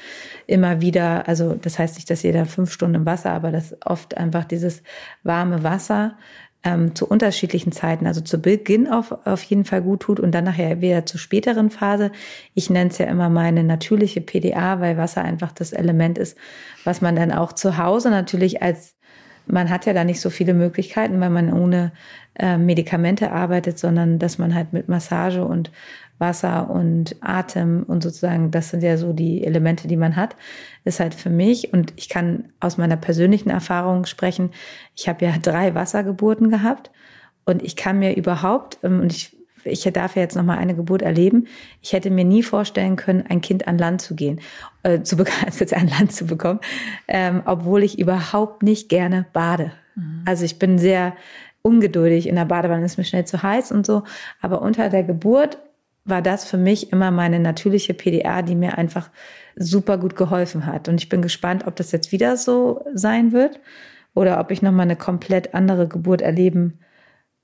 immer wieder, also das heißt nicht, dass jeder fünf Stunden im Wasser, aber dass oft einfach dieses warme Wasser ähm, zu unterschiedlichen Zeiten, also zu Beginn auf, auf jeden Fall gut tut und dann nachher wieder zur späteren Phase. Ich nenne es ja immer meine natürliche PDA, weil Wasser einfach das Element ist, was man dann auch zu Hause natürlich als man hat ja da nicht so viele Möglichkeiten, weil man ohne äh, Medikamente arbeitet, sondern dass man halt mit Massage und Wasser und Atem und sozusagen, das sind ja so die Elemente, die man hat, ist halt für mich, und ich kann aus meiner persönlichen Erfahrung sprechen, ich habe ja drei Wassergeburten gehabt und ich kann mir überhaupt, ähm, und ich, ich darf ja jetzt nochmal eine Geburt erleben, ich hätte mir nie vorstellen können, ein Kind an Land zu gehen, äh, zu [laughs] also jetzt an Land zu bekommen, ähm, obwohl ich überhaupt nicht gerne bade. Mhm. Also ich bin sehr ungeduldig in der Badewanne, ist mir schnell zu heiß und so. Aber unter der Geburt war das für mich immer meine natürliche PDA, die mir einfach super gut geholfen hat. Und ich bin gespannt, ob das jetzt wieder so sein wird oder ob ich nochmal eine komplett andere Geburt erleben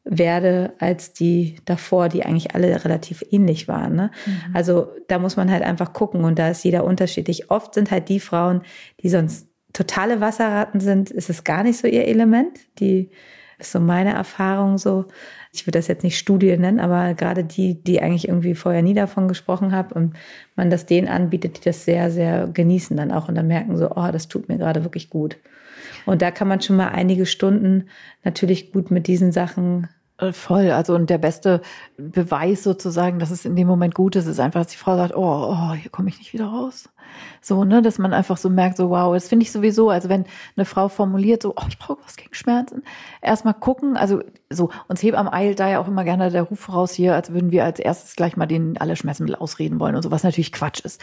werde als die davor, die eigentlich alle relativ ähnlich waren. Ne? Mhm. Also da muss man halt einfach gucken und da ist jeder unterschiedlich. Oft sind halt die Frauen, die sonst totale Wasserratten sind, ist es gar nicht so ihr Element. Die ist so meine Erfahrung so ich würde das jetzt nicht Studie nennen, aber gerade die, die eigentlich irgendwie vorher nie davon gesprochen haben und man das denen anbietet, die das sehr, sehr genießen dann auch und dann merken so, oh, das tut mir gerade wirklich gut. Und da kann man schon mal einige Stunden natürlich gut mit diesen Sachen äh, voll. Also und der beste Beweis sozusagen, dass es in dem Moment gut ist, ist einfach, dass die Frau sagt, oh, oh hier komme ich nicht wieder raus. So, ne, dass man einfach so merkt, so wow, das finde ich sowieso, also wenn eine Frau formuliert, so, oh, ich brauche was gegen Schmerzen, erstmal gucken, also so, uns Hebammen eilt da ja auch immer gerne der Ruf voraus hier, als würden wir als erstes gleich mal denen alle Schmerzmittel ausreden wollen und so, was natürlich Quatsch ist.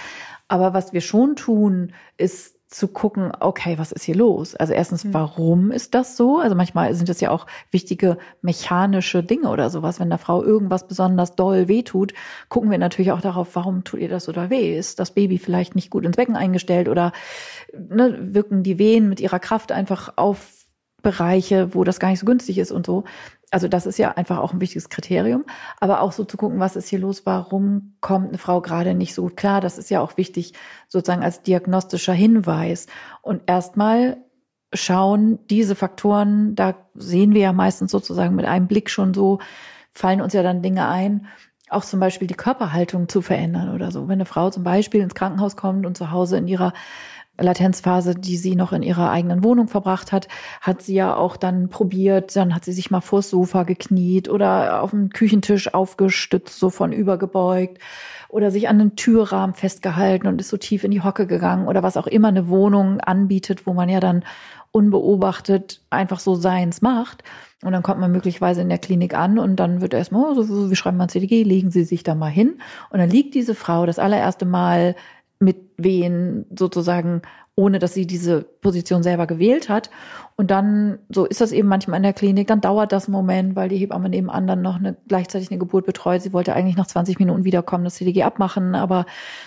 Aber was wir schon tun, ist zu gucken, okay, was ist hier los? Also erstens, hm. warum ist das so? Also manchmal sind das ja auch wichtige mechanische Dinge oder sowas. Wenn der Frau irgendwas besonders doll wehtut, gucken wir natürlich auch darauf, warum tut ihr das oder weh? Ist das Baby vielleicht nicht gut ins Becken eingestellt oder ne, wirken die Wehen mit ihrer Kraft einfach auf Bereiche, wo das gar nicht so günstig ist und so also das ist ja einfach auch ein wichtiges Kriterium, aber auch so zu gucken, was ist hier los, warum kommt eine Frau gerade nicht so gut klar, das ist ja auch wichtig sozusagen als diagnostischer Hinweis. Und erstmal schauen diese Faktoren, da sehen wir ja meistens sozusagen mit einem Blick schon so, fallen uns ja dann Dinge ein, auch zum Beispiel die Körperhaltung zu verändern oder so. Wenn eine Frau zum Beispiel ins Krankenhaus kommt und zu Hause in ihrer Latenzphase, die sie noch in ihrer eigenen Wohnung verbracht hat, hat sie ja auch dann probiert, dann hat sie sich mal vors Sofa gekniet oder auf dem Küchentisch aufgestützt, so von übergebeugt oder sich an den Türrahmen festgehalten und ist so tief in die Hocke gegangen oder was auch immer eine Wohnung anbietet, wo man ja dann unbeobachtet einfach so seins macht. Und dann kommt man möglicherweise in der Klinik an und dann wird erstmal, oh, so, wir schreiben mal CDG, legen Sie sich da mal hin. Und dann liegt diese Frau das allererste Mal mit wen sozusagen, ohne dass sie diese Position selber gewählt hat. Und dann, so ist das eben manchmal in der Klinik, dann dauert das einen Moment, weil die Hebamme nebenan dann noch eine, gleichzeitig eine Geburt betreut. Sie wollte eigentlich nach 20 Minuten wiederkommen, das CDG abmachen, aber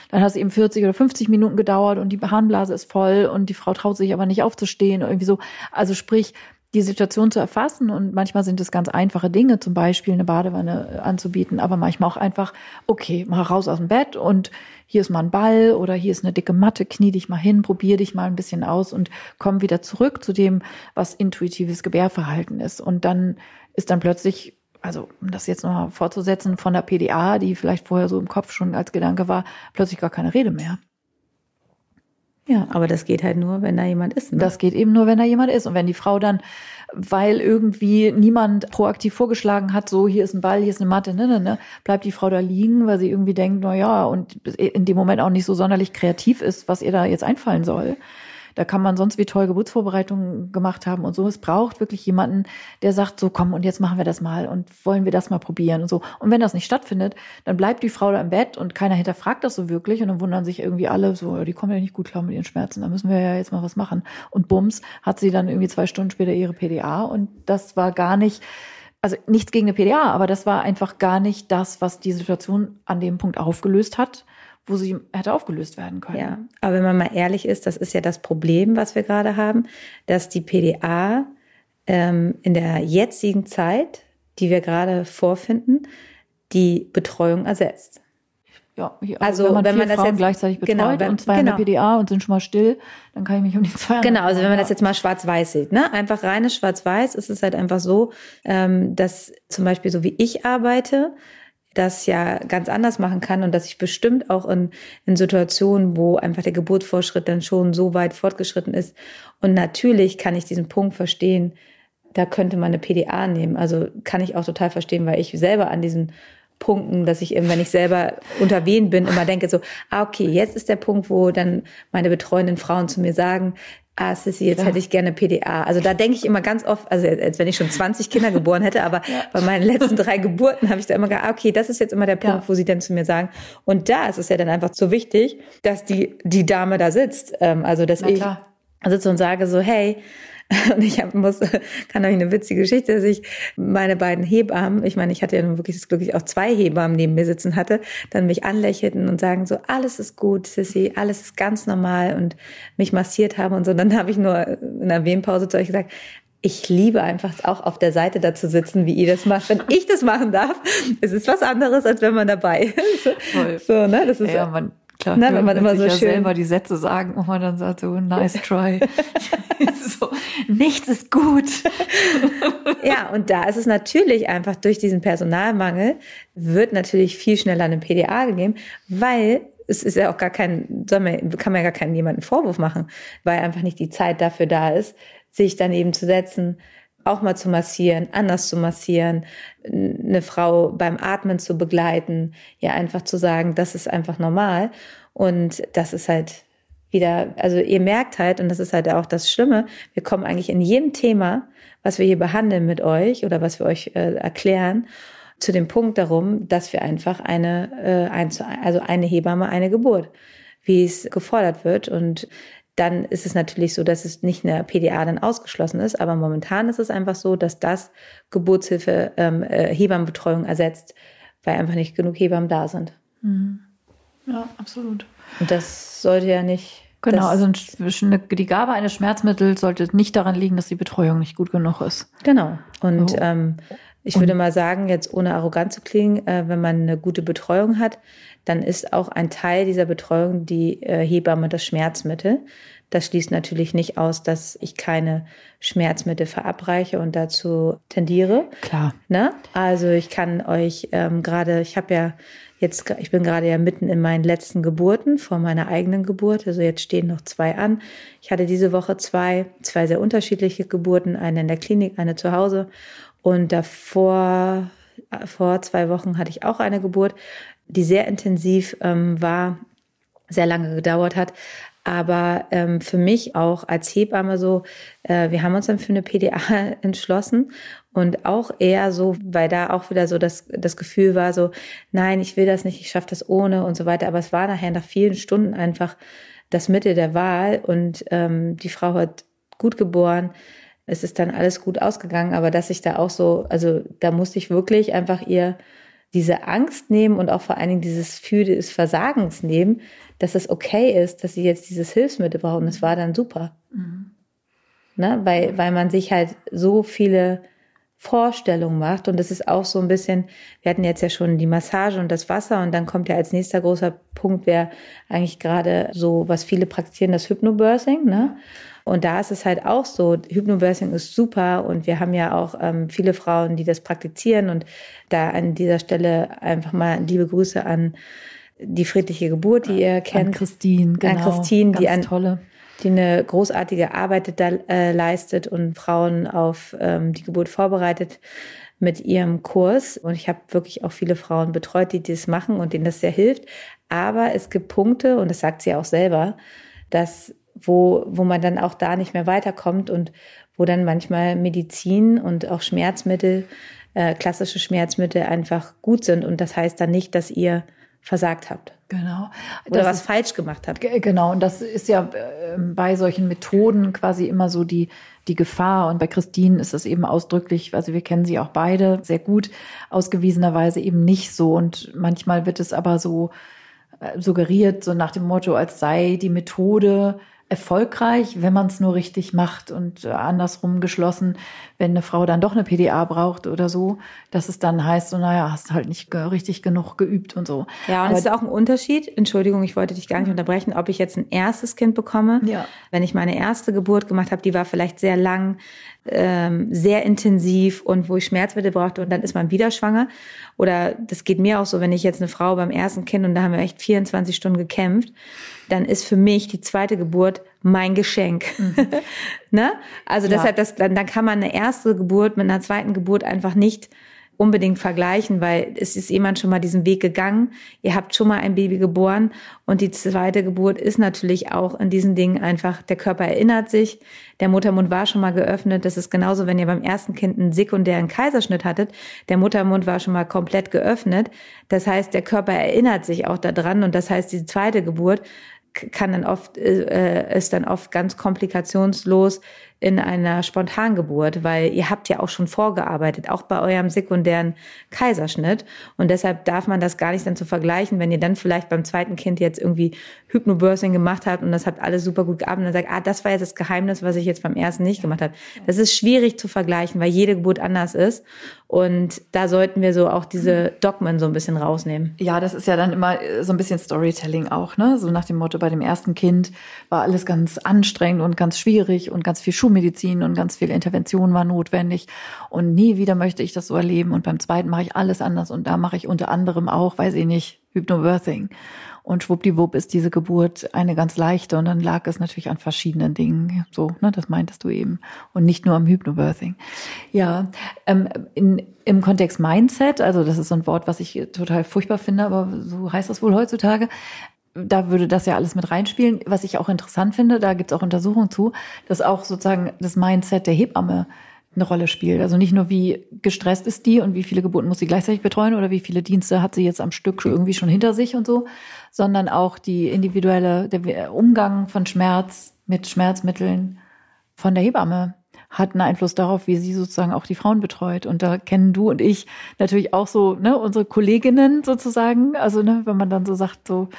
dann hat es eben 40 oder 50 Minuten gedauert und die Harnblase ist voll und die Frau traut sich aber nicht aufzustehen, irgendwie so. Also sprich, die Situation zu erfassen. Und manchmal sind es ganz einfache Dinge, zum Beispiel eine Badewanne anzubieten, aber manchmal auch einfach, okay, mach raus aus dem Bett und hier ist mal ein Ball oder hier ist eine dicke Matte, knie dich mal hin, probier dich mal ein bisschen aus und komm wieder zurück zu dem, was intuitives Gebärverhalten ist. Und dann ist dann plötzlich also um das jetzt nochmal fortzusetzen, von der PDA, die vielleicht vorher so im Kopf schon als Gedanke war, plötzlich gar keine Rede mehr. Ja, aber das geht halt nur, wenn da jemand ist. Ne? Das geht eben nur, wenn da jemand ist. Und wenn die Frau dann, weil irgendwie niemand proaktiv vorgeschlagen hat, so hier ist ein Ball, hier ist eine Matte, ne, ne, ne, bleibt die Frau da liegen, weil sie irgendwie denkt, na ja, und in dem Moment auch nicht so sonderlich kreativ ist, was ihr da jetzt einfallen soll. Da kann man sonst wie toll Geburtsvorbereitungen gemacht haben und so. Es braucht wirklich jemanden, der sagt, so komm und jetzt machen wir das mal und wollen wir das mal probieren und so. Und wenn das nicht stattfindet, dann bleibt die Frau da im Bett und keiner hinterfragt das so wirklich und dann wundern sich irgendwie alle so, die kommen ja nicht gut klar mit ihren Schmerzen, da müssen wir ja jetzt mal was machen. Und bums, hat sie dann irgendwie zwei Stunden später ihre PDA und das war gar nicht, also nichts gegen eine PDA, aber das war einfach gar nicht das, was die Situation an dem Punkt aufgelöst hat wo sie hätte aufgelöst werden können. Ja, aber wenn man mal ehrlich ist, das ist ja das Problem, was wir gerade haben, dass die PDA ähm, in der jetzigen Zeit, die wir gerade vorfinden, die Betreuung ersetzt. Ja, also, also wenn man, wenn man das jetzt gleichzeitig betreut genau, wenn, und zwei genau. in der PDA und sind schon mal still, dann kann ich mich um die zwei. Genau, also wenn man das jetzt mal schwarz-weiß sieht, ne, einfach reines Schwarz-Weiß, ist es halt einfach so, ähm, dass zum Beispiel so wie ich arbeite, das ja ganz anders machen kann und dass ich bestimmt auch in, in Situationen, wo einfach der Geburtsvorschritt dann schon so weit fortgeschritten ist. Und natürlich kann ich diesen Punkt verstehen, da könnte man eine PDA nehmen. Also kann ich auch total verstehen, weil ich selber an diesen Punkten, dass ich eben, wenn ich selber unter wen bin, immer denke so, ah, okay, jetzt ist der Punkt, wo dann meine betreuenden Frauen zu mir sagen, ah, Sissy, jetzt ja. hätte ich gerne PDA. Also da denke ich immer ganz oft, also als wenn ich schon 20 Kinder geboren hätte, aber [laughs] ja. bei meinen letzten drei Geburten habe ich da immer gedacht, ah, okay, das ist jetzt immer der Punkt, ja. wo sie dann zu mir sagen. Und da ist es ja dann einfach so wichtig, dass die, die Dame da sitzt. Ähm, also, dass ich sitze und sage so, hey, [laughs] Und ich hab, muss, kann euch eine witzige Geschichte, dass ich meine beiden Hebammen, ich meine, ich hatte ja nun wirklich das Glück, ich auch zwei Hebammen neben mir sitzen hatte, dann mich anlächelten und sagen so, alles ist gut, Sissy, alles ist ganz normal und mich massiert haben und so. dann habe ich nur in einer Wehenpause zu euch gesagt, ich liebe einfach auch auf der Seite da zu sitzen, wie ihr das macht. Wenn ich das machen darf, [laughs] es ist was anderes, als wenn man dabei ist. Voll. So, ne? Das ist ja, man Klar, ne, wenn man immer so ja schön selber die Sätze sagen und man dann sagt so nice try. [laughs] so, nichts ist gut. ja, und da ist es natürlich einfach durch diesen Personalmangel wird natürlich viel schneller eine PDA gegeben, weil es ist ja auch gar kein, kann man ja gar keinen jemanden Vorwurf machen, weil einfach nicht die Zeit dafür da ist, sich dann eben zu setzen, auch mal zu massieren, anders zu massieren, eine Frau beim Atmen zu begleiten, ja einfach zu sagen, das ist einfach normal. Und das ist halt wieder, also ihr merkt halt, und das ist halt auch das Schlimme, wir kommen eigentlich in jedem Thema, was wir hier behandeln mit euch oder was wir euch äh, erklären, zu dem Punkt darum, dass wir einfach eine, äh, ein, also eine Hebamme, eine Geburt, wie es gefordert wird. Und dann ist es natürlich so, dass es nicht eine PDA dann ausgeschlossen ist, aber momentan ist es einfach so, dass das Geburtshilfe ähm, äh, Hebammenbetreuung ersetzt, weil einfach nicht genug Hebammen da sind. Mhm. Ja, absolut. Und das sollte ja nicht. Genau, also die Gabe eines Schmerzmittels sollte nicht daran liegen, dass die Betreuung nicht gut genug ist. Genau. Und oh. ähm, ich würde mal sagen, jetzt ohne arrogant zu klingen, äh, wenn man eine gute Betreuung hat, dann ist auch ein Teil dieser Betreuung die äh, Hebamme das Schmerzmittel. Das schließt natürlich nicht aus, dass ich keine Schmerzmittel verabreiche und dazu tendiere. Klar. Ne? Also ich kann euch ähm, gerade, ich habe ja jetzt, ich bin gerade ja mitten in meinen letzten Geburten vor meiner eigenen Geburt. Also jetzt stehen noch zwei an. Ich hatte diese Woche zwei, zwei sehr unterschiedliche Geburten, eine in der Klinik, eine zu Hause. Und davor, vor zwei Wochen hatte ich auch eine Geburt die sehr intensiv ähm, war, sehr lange gedauert hat. Aber ähm, für mich auch als Hebamme so, äh, wir haben uns dann für eine PDA [laughs] entschlossen und auch eher so, weil da auch wieder so das, das Gefühl war so, nein, ich will das nicht, ich schaffe das ohne und so weiter. Aber es war nachher nach vielen Stunden einfach das Mittel der Wahl und ähm, die Frau hat gut geboren. Es ist dann alles gut ausgegangen, aber dass ich da auch so, also da musste ich wirklich einfach ihr diese Angst nehmen und auch vor allen Dingen dieses Gefühl des Versagens nehmen, dass es okay ist, dass sie jetzt dieses Hilfsmittel brauchen. Das war dann super. Mhm. Ne? Weil, weil man sich halt so viele Vorstellungen macht. Und das ist auch so ein bisschen, wir hatten jetzt ja schon die Massage und das Wasser und dann kommt ja als nächster großer Punkt, wäre eigentlich gerade so, was viele praktizieren, das Hypnobirthing. Ne? Und da ist es halt auch so, Hypnobirthing ist super und wir haben ja auch ähm, viele Frauen, die das praktizieren und da an dieser Stelle einfach mal liebe Grüße an die friedliche Geburt, die ihr kennt. An Christine, genau. An Christine, die an, tolle die eine großartige Arbeit da äh, leistet und Frauen auf ähm, die Geburt vorbereitet mit ihrem Kurs. Und ich habe wirklich auch viele Frauen betreut, die das machen und denen das sehr hilft. Aber es gibt Punkte, und das sagt sie auch selber, dass wo, wo man dann auch da nicht mehr weiterkommt und wo dann manchmal Medizin und auch Schmerzmittel, äh, klassische Schmerzmittel einfach gut sind. Und das heißt dann nicht, dass ihr versagt habt. Genau. Oder das was ist, falsch gemacht habt. Genau. Und das ist ja äh, bei solchen Methoden quasi immer so die, die Gefahr. Und bei Christine ist es eben ausdrücklich, also wir kennen sie auch beide sehr gut, ausgewiesenerweise eben nicht so. Und manchmal wird es aber so äh, suggeriert, so nach dem Motto, als sei die Methode erfolgreich, wenn man es nur richtig macht und äh, andersrum geschlossen, wenn eine Frau dann doch eine PDA braucht oder so, dass es dann heißt, so naja, hast halt nicht richtig genug geübt und so. Ja, und es ist auch ein Unterschied, Entschuldigung, ich wollte dich gar nicht unterbrechen, ob ich jetzt ein erstes Kind bekomme. Ja. Wenn ich meine erste Geburt gemacht habe, die war vielleicht sehr lang, ähm, sehr intensiv und wo ich Schmerzmittel brauchte und dann ist man wieder schwanger. Oder das geht mir auch so, wenn ich jetzt eine Frau beim ersten Kind und da haben wir echt 24 Stunden gekämpft dann ist für mich die zweite Geburt mein Geschenk. Mhm. [laughs] ne? Also ja. deshalb, das, dann, dann kann man eine erste Geburt mit einer zweiten Geburt einfach nicht unbedingt vergleichen, weil es ist jemand schon mal diesen Weg gegangen. Ihr habt schon mal ein Baby geboren und die zweite Geburt ist natürlich auch in diesen Dingen einfach, der Körper erinnert sich, der Muttermund war schon mal geöffnet. Das ist genauso, wenn ihr beim ersten Kind einen sekundären Kaiserschnitt hattet, der Muttermund war schon mal komplett geöffnet. Das heißt, der Körper erinnert sich auch daran und das heißt, die zweite Geburt kann dann oft, äh, ist dann oft ganz komplikationslos in einer Spontangeburt, weil ihr habt ja auch schon vorgearbeitet, auch bei eurem sekundären Kaiserschnitt. Und deshalb darf man das gar nicht dann zu vergleichen, wenn ihr dann vielleicht beim zweiten Kind jetzt irgendwie Hypnobirthing gemacht habt und das habt alles super gut gearbeitet und dann sagt, ah, das war jetzt das Geheimnis, was ich jetzt beim ersten nicht gemacht habe. Das ist schwierig zu vergleichen, weil jede Geburt anders ist. Und da sollten wir so auch diese Dogmen so ein bisschen rausnehmen. Ja, das ist ja dann immer so ein bisschen Storytelling auch, ne? So nach dem Motto, bei dem ersten Kind war alles ganz anstrengend und ganz schwierig und ganz viel Schum Schulmedizin und ganz viel Intervention war notwendig. Und nie wieder möchte ich das so erleben. Und beim zweiten mache ich alles anders. Und da mache ich unter anderem auch, weiß ich nicht, Hypnobirthing. Und schwuppdiwupp ist diese Geburt eine ganz leichte. Und dann lag es natürlich an verschiedenen Dingen. So, ne, das meintest du eben. Und nicht nur am Hypnobirthing. Ja, ähm, in, im Kontext Mindset, also das ist so ein Wort, was ich total furchtbar finde, aber so heißt das wohl heutzutage da würde das ja alles mit reinspielen. Was ich auch interessant finde, da gibt es auch Untersuchungen zu, dass auch sozusagen das Mindset der Hebamme eine Rolle spielt. Also nicht nur, wie gestresst ist die und wie viele Geburten muss sie gleichzeitig betreuen oder wie viele Dienste hat sie jetzt am Stück irgendwie schon hinter sich und so, sondern auch die individuelle, der Umgang von Schmerz mit Schmerzmitteln von der Hebamme hat einen Einfluss darauf, wie sie sozusagen auch die Frauen betreut. Und da kennen du und ich natürlich auch so, ne, unsere Kolleginnen sozusagen. Also, ne, wenn man dann so sagt, so,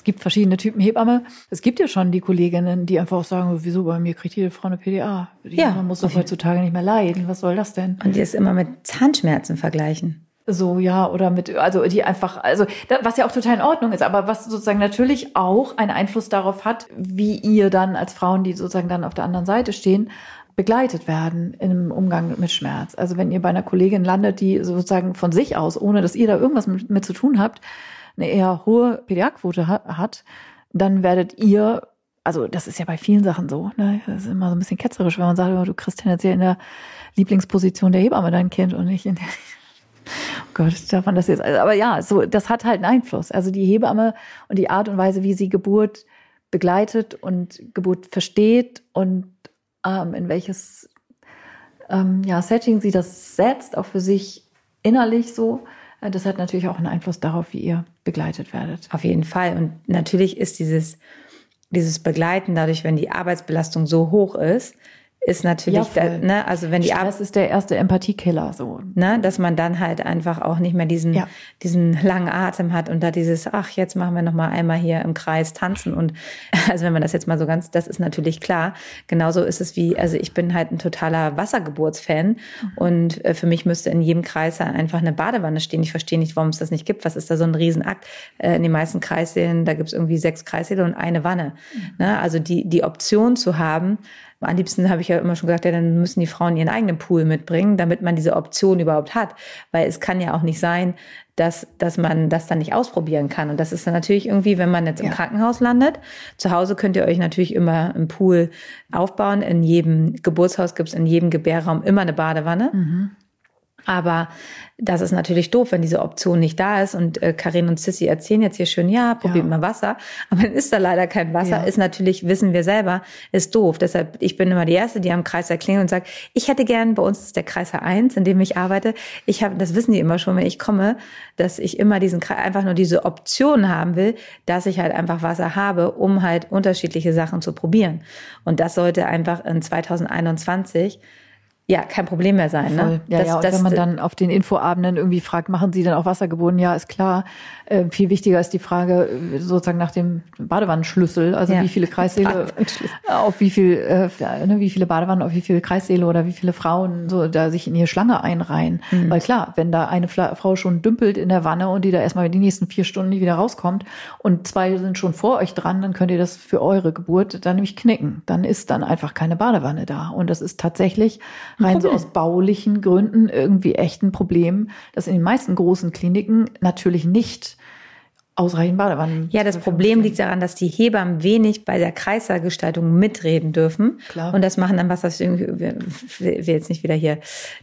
es gibt verschiedene Typen Hebamme. Es gibt ja schon die Kolleginnen, die einfach auch sagen, wieso bei mir kriegt jede Frau eine PDA? Die ja. Man muss doch heutzutage nicht mehr leiden. Was soll das denn? Und die ist immer mit Zahnschmerzen vergleichen. So, ja, oder mit, also die einfach, also was ja auch total in Ordnung ist, aber was sozusagen natürlich auch einen Einfluss darauf hat, wie ihr dann als Frauen, die sozusagen dann auf der anderen Seite stehen, begleitet werden im Umgang mit Schmerz. Also wenn ihr bei einer Kollegin landet, die sozusagen von sich aus, ohne dass ihr da irgendwas mit, mit zu tun habt, eine eher hohe PDA-Quote hat, dann werdet ihr, also das ist ja bei vielen Sachen so, ne? das ist immer so ein bisschen ketzerisch, wenn man sagt, oh, du kriegst tendenziell in der Lieblingsposition der Hebamme dein Kind und nicht in der [laughs] Oh Gott, darf man das jetzt? Aber ja, so, das hat halt einen Einfluss. Also die Hebamme und die Art und Weise, wie sie Geburt begleitet und Geburt versteht und ähm, in welches ähm, ja, Setting sie das setzt, auch für sich innerlich so, das hat natürlich auch einen Einfluss darauf, wie ihr begleitet werdet. Auf jeden Fall. Und natürlich ist dieses, dieses Begleiten dadurch, wenn die Arbeitsbelastung so hoch ist, ist natürlich, ja, da, ne, also wenn die Stress ist der erste Empathiekiller, so. Ne, dass man dann halt einfach auch nicht mehr diesen, ja. diesen langen Atem hat und da dieses, ach, jetzt machen wir noch mal einmal hier im Kreis tanzen und, [laughs] also wenn man das jetzt mal so ganz, das ist natürlich klar. Genauso ist es wie, also ich bin halt ein totaler Wassergeburtsfan mhm. und äh, für mich müsste in jedem Kreis einfach eine Badewanne stehen. Ich verstehe nicht, warum es das nicht gibt. Was ist da so ein Riesenakt? Äh, in den meisten Kreissälen, da gibt es irgendwie sechs Kreissäle und eine Wanne. Mhm. Ne, also die, die Option zu haben, am liebsten habe ich ja immer schon gesagt, ja, dann müssen die Frauen ihren eigenen Pool mitbringen, damit man diese Option überhaupt hat. Weil es kann ja auch nicht sein, dass, dass man das dann nicht ausprobieren kann. Und das ist dann natürlich irgendwie, wenn man jetzt im ja. Krankenhaus landet. Zu Hause könnt ihr euch natürlich immer einen Pool aufbauen. In jedem Geburtshaus gibt es in jedem Gebärraum immer eine Badewanne. Mhm. Aber das ist natürlich doof, wenn diese Option nicht da ist. Und äh, Karin und Sissy erzählen jetzt hier schön, ja, probiert ja. mal Wasser. Aber dann ist da leider kein Wasser. Ja. Ist natürlich, wissen wir selber, ist doof. Deshalb, ich bin immer die Erste, die am Kreis erklingt und sagt, ich hätte gern, bei uns ist der Kreiser 1, in dem ich arbeite. Ich habe, das wissen die immer schon, wenn ich komme, dass ich immer diesen einfach nur diese Option haben will, dass ich halt einfach Wasser habe, um halt unterschiedliche Sachen zu probieren. Und das sollte einfach in 2021 ja kein Problem mehr sein. Ne? Ja, das, ja, und das, wenn man dann auf den Infoabenden irgendwie fragt, machen Sie denn auch Wassergebunden? Ja, ist klar. Äh, viel wichtiger ist die Frage äh, sozusagen nach dem Badewannenschlüssel, also ja. wie viele Kreissäle, [laughs] auf wie viel, äh, ne, wie viele Badewannen, auf wie viele Kreissäle oder wie viele Frauen so da sich in ihre Schlange einreihen. Mhm. Weil klar, wenn da eine Frau schon dümpelt in der Wanne und die da erstmal die nächsten vier Stunden nicht wieder rauskommt und zwei sind schon vor euch dran, dann könnt ihr das für eure Geburt dann nämlich knicken. Dann ist dann einfach keine Badewanne da. Und das ist tatsächlich rein so aus baulichen Gründen irgendwie echt ein Problem, dass in den meisten großen Kliniken natürlich nicht ausreichend Badewannen. Ja, das Problem liegt daran, dass die Hebammen wenig bei der Kreissahlgestaltung mitreden dürfen. Klar. Und das machen dann was, das irgendwie, will jetzt nicht wieder hier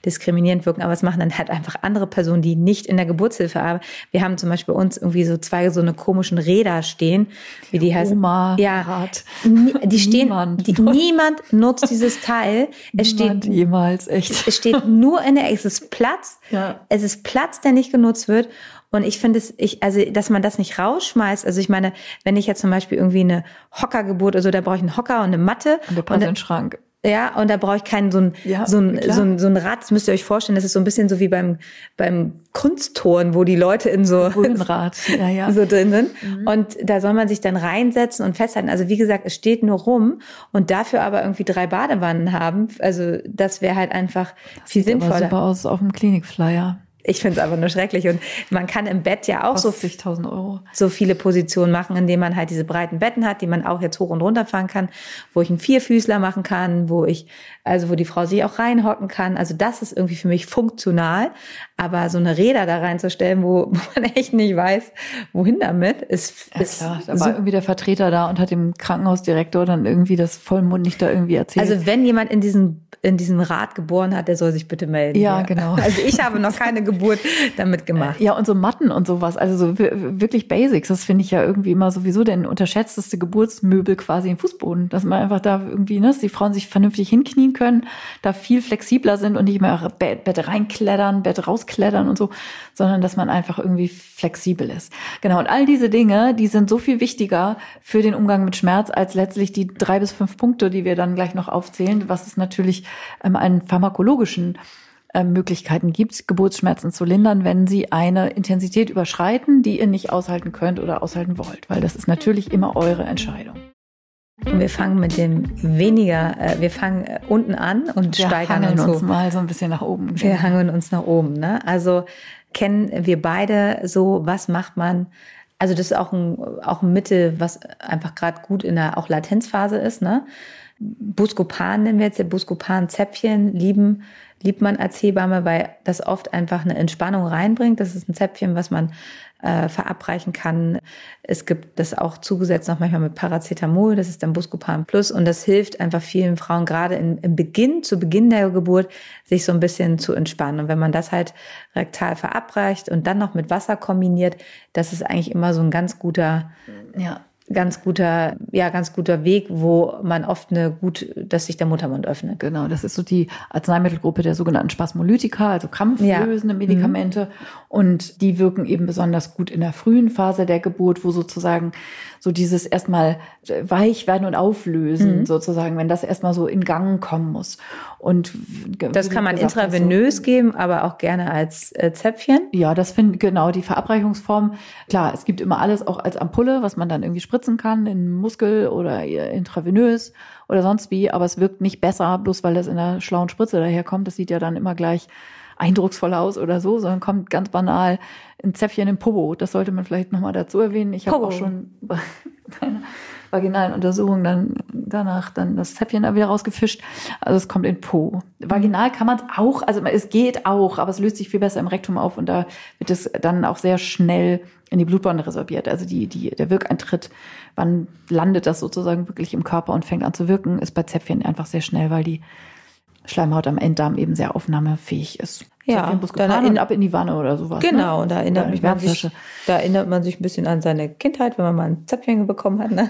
diskriminierend wirken, aber es machen dann halt einfach andere Personen, die nicht in der Geburtshilfe arbeiten. Wir haben zum Beispiel bei uns irgendwie so zwei so eine komischen Räder stehen, wie die heißen. Oma, ja, Rad. Die stehen, niemand, die, niemand nutzt dieses Teil. Es [laughs] niemand steht jemals, echt. Es steht nur in der, es ist Platz. Ja. Es ist Platz, der nicht genutzt wird. Und ich finde es, ich, also, dass man das nicht rausschmeißt. Also ich meine, wenn ich jetzt zum Beispiel irgendwie eine Hockergeburt oder so, da brauche ich einen Hocker und eine Matte. Und der passt in den Schrank. Ja, und da brauche ich keinen so ein, ja, so, ein, so, ein, so ein Rad, das müsst ihr euch vorstellen, das ist so ein bisschen so wie beim, beim Kunsttoren, wo die Leute in so, Rad. [laughs] Ja, ja. so drin sind. Mhm. Und da soll man sich dann reinsetzen und festhalten. Also wie gesagt, es steht nur rum und dafür aber irgendwie drei Badewannen haben. Also das wäre halt einfach das viel sinnvoller. Aber super aus auf dem Klinikflyer ich finde es einfach nur schrecklich. Und man kann im Bett ja auch so, Euro. so viele Positionen machen, indem man halt diese breiten Betten hat, die man auch jetzt hoch und runter fahren kann, wo ich einen Vierfüßler machen kann, wo ich, also wo die Frau sich auch reinhocken kann. Also das ist irgendwie für mich funktional. Aber so eine Räder da reinzustellen, [laughs] wo man echt nicht weiß, wohin damit, ist, ja, ist klar. Da war irgendwie der Vertreter da und hat dem Krankenhausdirektor dann irgendwie das vollmundig da irgendwie erzählt. Also wenn jemand in diesem in diesem Rad geboren hat, der soll sich bitte melden. Ja, ja. genau. [laughs] Also ich habe noch keine Geburt damit gemacht. Ja, und so Matten und sowas, also so wirklich Basics, das finde ich ja irgendwie immer sowieso denn unterschätzteste Geburtsmöbel quasi im Fußboden, dass man einfach da irgendwie, ne, dass die Frauen sich vernünftig hinknien können, da viel flexibler sind und nicht mehr Bett, Bett reinklettern, Bett rausklettern und so, sondern dass man einfach irgendwie flexibel ist. Genau, und all diese Dinge, die sind so viel wichtiger für den Umgang mit Schmerz als letztlich die drei bis fünf Punkte, die wir dann gleich noch aufzählen, was es natürlich ähm, an pharmakologischen ähm, Möglichkeiten gibt, Geburtsschmerzen zu lindern, wenn sie eine Intensität überschreiten, die ihr nicht aushalten könnt oder aushalten wollt, weil das ist natürlich immer eure Entscheidung. Wir fangen mit dem weniger, äh, wir fangen äh, unten an und wir steigern uns, uns mal so ein bisschen nach oben. Wir hangeln uns nach oben. Ne? Also kennen wir beide so, was macht man? Also das ist auch ein, auch ein Mittel, was einfach gerade gut in der auch Latenzphase ist. Ne? Buscopan nennen wir jetzt, der Buscopan-Zäpfchen lieben, liebt man als Hebamme, weil das oft einfach eine Entspannung reinbringt. Das ist ein Zäpfchen, was man äh, verabreichen kann. Es gibt das auch zugesetzt noch manchmal mit Paracetamol, das ist dann Buscopan Plus und das hilft einfach vielen Frauen gerade im, im Beginn, zu Beginn der Geburt, sich so ein bisschen zu entspannen. Und wenn man das halt rektal verabreicht und dann noch mit Wasser kombiniert, das ist eigentlich immer so ein ganz guter, ja, ganz guter, ja, ganz guter Weg, wo man oft eine gut, dass sich der Muttermund öffnet. Genau, das ist so die Arzneimittelgruppe der sogenannten Spasmolytika, also krampflösende ja. Medikamente. Mhm. Und die wirken eben besonders gut in der frühen Phase der Geburt, wo sozusagen so dieses erstmal weich werden und auflösen, mhm. sozusagen, wenn das erstmal so in Gang kommen muss. Und das kann man gesagt, intravenös so, geben, aber auch gerne als äh, Zäpfchen. Ja, das finde genau die Verabreichungsform. Klar, es gibt immer alles auch als Ampulle, was man dann irgendwie spritzen kann in Muskel oder intravenös oder sonst wie, aber es wirkt nicht besser, bloß weil das in der schlauen Spritze daherkommt. Das sieht ja dann immer gleich eindrucksvoll aus oder so, sondern kommt ganz banal ein Zäpfchen im Popo. Das sollte man vielleicht nochmal dazu erwähnen. Ich habe auch schon [laughs] bei einer vaginalen Untersuchung dann danach dann das Zäpfchen da wieder rausgefischt. Also es kommt in Po. Vaginal kann man es auch, also es geht auch, aber es löst sich viel besser im Rektum auf und da wird es dann auch sehr schnell in die Blutbahn resorbiert. Also die, die, der Wirkeintritt, wann landet das sozusagen wirklich im Körper und fängt an zu wirken, ist bei Zäpfchen einfach sehr schnell, weil die Schleimhaut am Enddarm eben sehr aufnahmefähig ist. Ja, dann erinnert, ab in die Wanne oder sowas. Ne? Genau, ne? da erinnert, mich man sich, da erinnert man sich ein bisschen an seine Kindheit, wenn man mal ein Zäpfchen bekommen hat. Ne?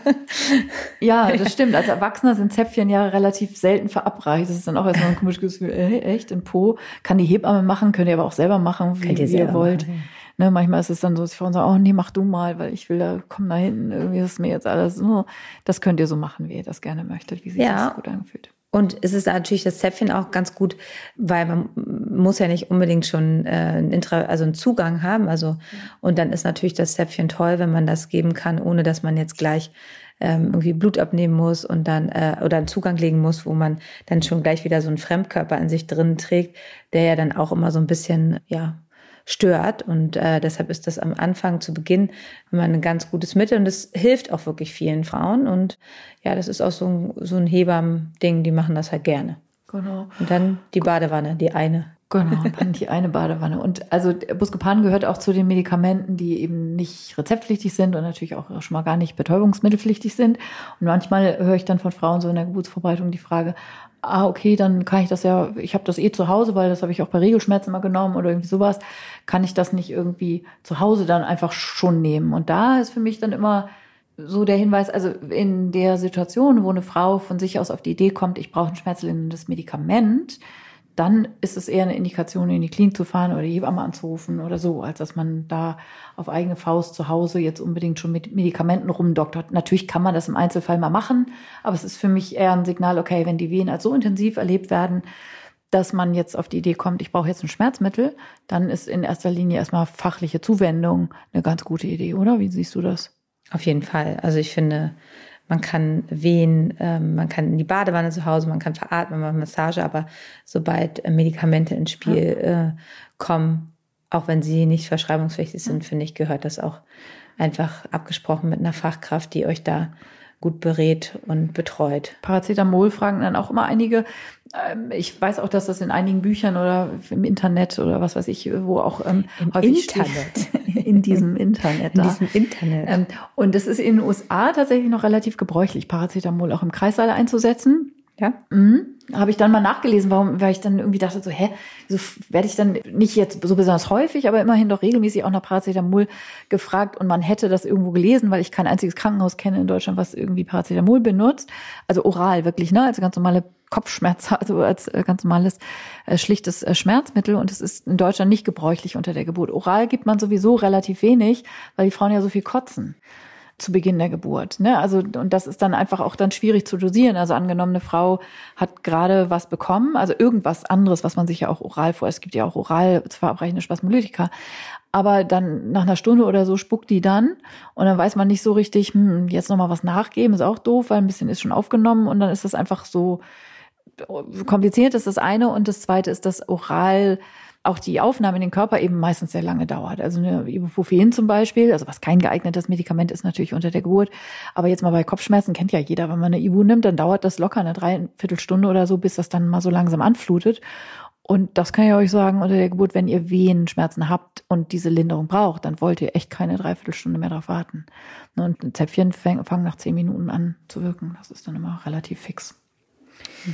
Ja, das stimmt. Als Erwachsener sind Zäpfchen ja relativ selten verabreicht. Das ist dann auch erstmal ein komisches Gefühl, äh, echt, in Po. Kann die Hebamme machen, könnt ihr aber auch selber machen, wie, ihr, wie ihr wollt. Machen. Ne, manchmal ist es dann so, dass die Frauen sagen, oh nee, mach du mal, weil ich will da, kommen da hinten, irgendwie ist mir jetzt alles so. Das könnt ihr so machen, wie ihr das gerne möchtet, wie sich ja. das gut anfühlt. Und es ist natürlich das Zäpfchen auch ganz gut, weil man muss ja nicht unbedingt schon äh, einen, Intra, also einen Zugang haben. Also und dann ist natürlich das Zäpfchen toll, wenn man das geben kann, ohne dass man jetzt gleich ähm, irgendwie Blut abnehmen muss und dann äh, oder einen Zugang legen muss, wo man dann schon gleich wieder so einen Fremdkörper in sich drin trägt, der ja dann auch immer so ein bisschen ja stört. Und äh, deshalb ist das am Anfang zu Beginn immer ein ganz gutes Mittel und das hilft auch wirklich vielen Frauen. Und ja, das ist auch so ein, so ein Hebammen-Ding, die machen das halt gerne. Genau. Und dann die Badewanne, die eine. Genau, dann die eine Badewanne. Und also Buscopan gehört auch zu den Medikamenten, die eben nicht rezeptpflichtig sind und natürlich auch schon mal gar nicht betäubungsmittelpflichtig sind. Und manchmal höre ich dann von Frauen so in der Geburtsvorbereitung die Frage, ah, okay, dann kann ich das ja, ich habe das eh zu Hause, weil das habe ich auch bei Regelschmerzen mal genommen oder irgendwie sowas, kann ich das nicht irgendwie zu Hause dann einfach schon nehmen. Und da ist für mich dann immer so der Hinweis, also in der Situation, wo eine Frau von sich aus auf die Idee kommt, ich brauche ein schmerzlinderndes Medikament, dann ist es eher eine Indikation, in die Klinik zu fahren oder die Hebamme anzurufen oder so, als dass man da auf eigene Faust zu Hause jetzt unbedingt schon mit Medikamenten rumdoktert. Natürlich kann man das im Einzelfall mal machen, aber es ist für mich eher ein Signal, okay, wenn die Wehen als so intensiv erlebt werden, dass man jetzt auf die Idee kommt, ich brauche jetzt ein Schmerzmittel, dann ist in erster Linie erstmal fachliche Zuwendung eine ganz gute Idee, oder? Wie siehst du das? Auf jeden Fall. Also ich finde, man kann wehen, ähm, man kann in die Badewanne zu Hause, man kann veratmen, man Massage, aber sobald äh, Medikamente ins Spiel äh, kommen, auch wenn sie nicht verschreibungspflichtig sind, finde ich, gehört das auch einfach abgesprochen mit einer Fachkraft, die euch da gut berät und betreut. Paracetamol fragen dann auch immer einige. Ähm, ich weiß auch, dass das in einigen Büchern oder im Internet oder was weiß ich, wo auch ähm, Im Internet. [laughs] in diesem Internet. In diesem Internet. Ähm, und das ist in den USA tatsächlich noch relativ gebräuchlich, Paracetamol auch im Kreissaal einzusetzen. Ja. Mhm. Habe ich dann mal nachgelesen, warum, weil ich dann irgendwie dachte, so, hä, so werde ich dann nicht jetzt so besonders häufig, aber immerhin doch regelmäßig auch nach Paracetamol gefragt und man hätte das irgendwo gelesen, weil ich kein einziges Krankenhaus kenne in Deutschland, was irgendwie Paracetamol benutzt. Also oral wirklich, ne, als ganz normale Kopfschmerz, [laughs] also als äh, ganz normales, äh, schlichtes äh, Schmerzmittel und es ist in Deutschland nicht gebräuchlich unter der Geburt. Oral gibt man sowieso relativ wenig, weil die Frauen ja so viel kotzen zu Beginn der Geburt. Ne? Also, und das ist dann einfach auch dann schwierig zu dosieren. Also angenommen, eine Frau hat gerade was bekommen, also irgendwas anderes, was man sich ja auch oral vor, es gibt ja auch oral zu verabreichende Spasmolytika. Aber dann nach einer Stunde oder so spuckt die dann und dann weiß man nicht so richtig, hm, jetzt nochmal was nachgeben, ist auch doof, weil ein bisschen ist schon aufgenommen und dann ist das einfach so kompliziert, das ist das eine. Und das zweite ist, dass oral auch die Aufnahme in den Körper eben meistens sehr lange dauert. Also eine Ibuprofen zum Beispiel, also was kein geeignetes Medikament ist natürlich unter der Geburt. Aber jetzt mal bei Kopfschmerzen kennt ja jeder, wenn man eine Ibu nimmt, dann dauert das locker eine Dreiviertelstunde oder so, bis das dann mal so langsam anflutet. Und das kann ich euch sagen, unter der Geburt, wenn ihr Wehenschmerzen habt und diese Linderung braucht, dann wollt ihr echt keine Dreiviertelstunde mehr darauf warten. Und Zäpfchen fangen nach zehn Minuten an zu wirken. Das ist dann immer relativ fix.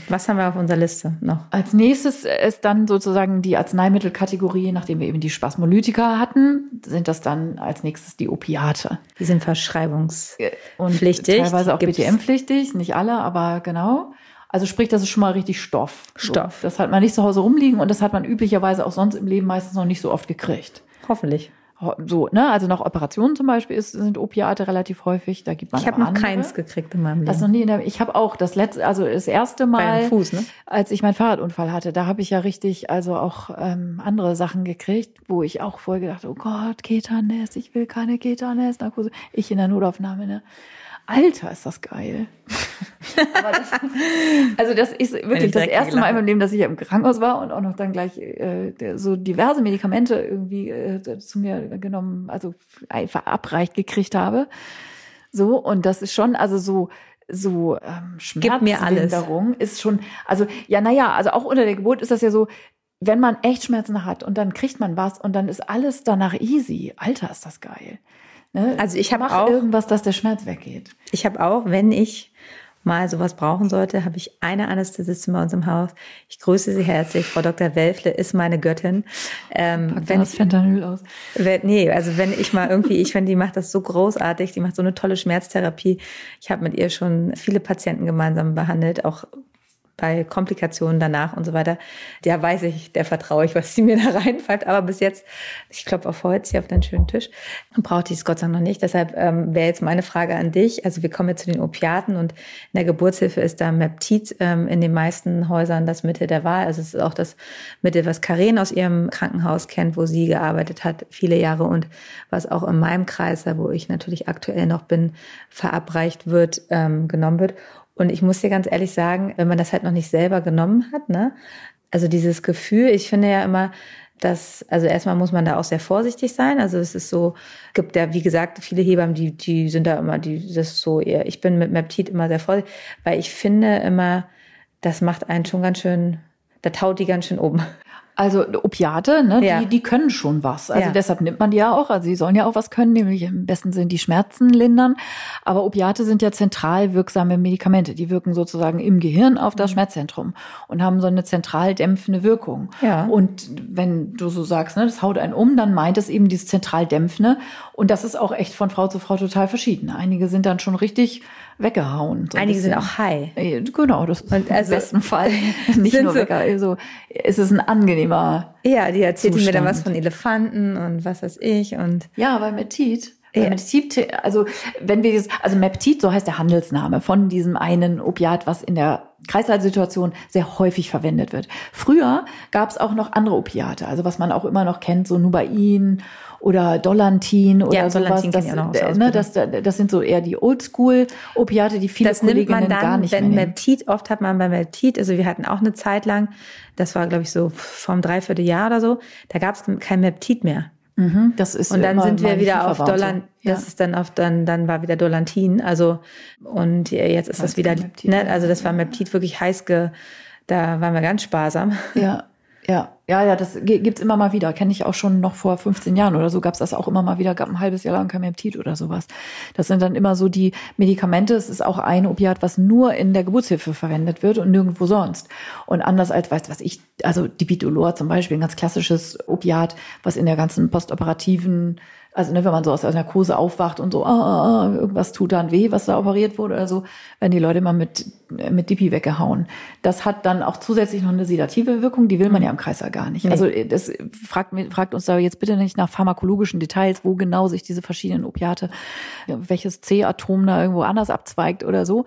Was haben wir auf unserer Liste noch? Als nächstes ist dann sozusagen die Arzneimittelkategorie, nachdem wir eben die Spasmolytika hatten, sind das dann als nächstes die Opiate. Die sind verschreibungspflichtig. Und teilweise auch BTM-pflichtig, nicht alle, aber genau. Also sprich, das ist schon mal richtig Stoff. Stoff. So, das hat man nicht zu Hause rumliegen und das hat man üblicherweise auch sonst im Leben meistens noch nicht so oft gekriegt. Hoffentlich so, ne? Also nach Operationen zum Beispiel ist, sind Opiate relativ häufig. Da gibt man Ich habe noch andere. keins gekriegt in meinem Leben. Das noch nie in der, ich habe auch das letzte, also das erste Mal, Fuß, ne? als ich meinen Fahrradunfall hatte, da habe ich ja richtig, also auch ähm, andere Sachen gekriegt, wo ich auch vorher gedacht, oh Gott, Ketanes, ich will keine Ketanes-Narkose. Ich in der Notaufnahme, ne? Alter, ist das geil. [laughs] das, also das ist wirklich das erste Mal in meinem Leben, dass ich im Krankenhaus war und auch noch dann gleich äh, so diverse Medikamente irgendwie äh, zu mir genommen, also verabreicht gekriegt habe. So, und das ist schon, also so, so ähm, Schmerzlinderung ist schon, also ja, naja, also auch unter der Geburt ist das ja so, wenn man echt Schmerzen hat und dann kriegt man was und dann ist alles danach easy. Alter, ist das geil. Ne? Also ich habe auch irgendwas, dass der Schmerz weggeht. Ich habe auch, wenn ich mal sowas brauchen sollte, habe ich eine Anästhesistin bei uns im Haus. Ich grüße Sie herzlich. Frau Dr. Welfle ist meine Göttin. Ähm, wenn das Fentanyl aus. Wenn, nee, also wenn ich mal irgendwie, ich finde, die macht das so großartig, die macht so eine tolle Schmerztherapie. Ich habe mit ihr schon viele Patienten gemeinsam behandelt, auch bei Komplikationen danach und so weiter, der weiß ich, der vertraue ich, was sie mir [laughs] da reinfällt. Aber bis jetzt, ich klopfe auf Holz hier auf deinen schönen Tisch, braucht ich es Gott sei Dank noch nicht. Deshalb ähm, wäre jetzt meine Frage an dich. Also wir kommen jetzt zu den Opiaten und in der Geburtshilfe ist da Meptid ähm, in den meisten Häusern das Mittel der Wahl. Also es ist auch das Mittel, was Karen aus ihrem Krankenhaus kennt, wo sie gearbeitet hat, viele Jahre und was auch in meinem Kreis, wo ich natürlich aktuell noch bin, verabreicht wird, ähm, genommen wird. Und ich muss dir ganz ehrlich sagen, wenn man das halt noch nicht selber genommen hat, ne, also dieses Gefühl, ich finde ja immer, dass, also erstmal muss man da auch sehr vorsichtig sein. Also es ist so, gibt ja, wie gesagt, viele Hebammen, die, die sind da immer, die, das ist so eher, ich bin mit Meptid immer sehr vorsichtig, weil ich finde immer, das macht einen schon ganz schön, da taut die ganz schön oben. Also Opiate, ne, ja. die, die können schon was. Also ja. deshalb nimmt man die ja auch. Also sie sollen ja auch was können, nämlich im besten Sinn die Schmerzen lindern. Aber Opiate sind ja zentral wirksame Medikamente. Die wirken sozusagen im Gehirn auf das mhm. Schmerzzentrum und haben so eine zentral dämpfende Wirkung. Ja. Und wenn du so sagst, ne, das haut einen um, dann meint es eben dieses zentral dämpfende. Und das ist auch echt von Frau zu Frau total verschieden. Einige sind dann schon richtig weggehauen. So Einige sind auch high. Genau, das ist also, im besten Fall [laughs] nicht nur so, weggehauen. Also es ist ein angenehmer Ja, die erzählt mir dann was von Elefanten und was weiß ich und Ja, weil Metit ja. Meptid, also wenn wir jetzt, also Meptid, so heißt der Handelsname von diesem einen Opiat, was in der Kreislaufsituation sehr häufig verwendet wird. Früher gab es auch noch andere Opiate, also was man auch immer noch kennt, so Nubain oder Dolantin oder ja, sowas. Das, das, ne, das, das sind so eher die Oldschool-Opiate, die viele das Kolleginnen nimmt man dann, gar nicht wenn mehr Meptid, oft hat man bei Meptid, also wir hatten auch eine Zeit lang, das war glaube ich so vom Dreivierteljahr oder so, da gab es kein Meptid mehr. Mhm, das ist und dann sind wir wieder auf Dollar, das ja. ist dann auf dann dann war wieder Dolantin, also und jetzt ist das, das wieder, ne, also das war Meptid wirklich heiß ge, da waren wir ganz sparsam. Ja, [laughs] ja, ja, ja, das gibt's immer mal wieder. Kenne ich auch schon noch vor 15 Jahren oder so gab's das auch immer mal wieder. Gab ein halbes Jahr lang kein Meptid oder sowas. Das sind dann immer so die Medikamente. Es ist auch ein Opiat, was nur in der Geburtshilfe verwendet wird und nirgendwo sonst. Und anders als, weißt was ich, also Dibidolor zum Beispiel, ein ganz klassisches Opiat, was in der ganzen postoperativen also ne, wenn man so aus der Narkose aufwacht und so, ah, ah, ah, irgendwas tut dann weh, was da operiert wurde oder so, werden die Leute immer mit, mit Dipi weggehauen. Das hat dann auch zusätzlich noch eine sedative Wirkung, die will man ja im Kreißsaal gar nicht. Nee. Also das fragt, fragt uns da jetzt bitte nicht nach pharmakologischen Details, wo genau sich diese verschiedenen Opiate, welches C-Atom da irgendwo anders abzweigt oder so,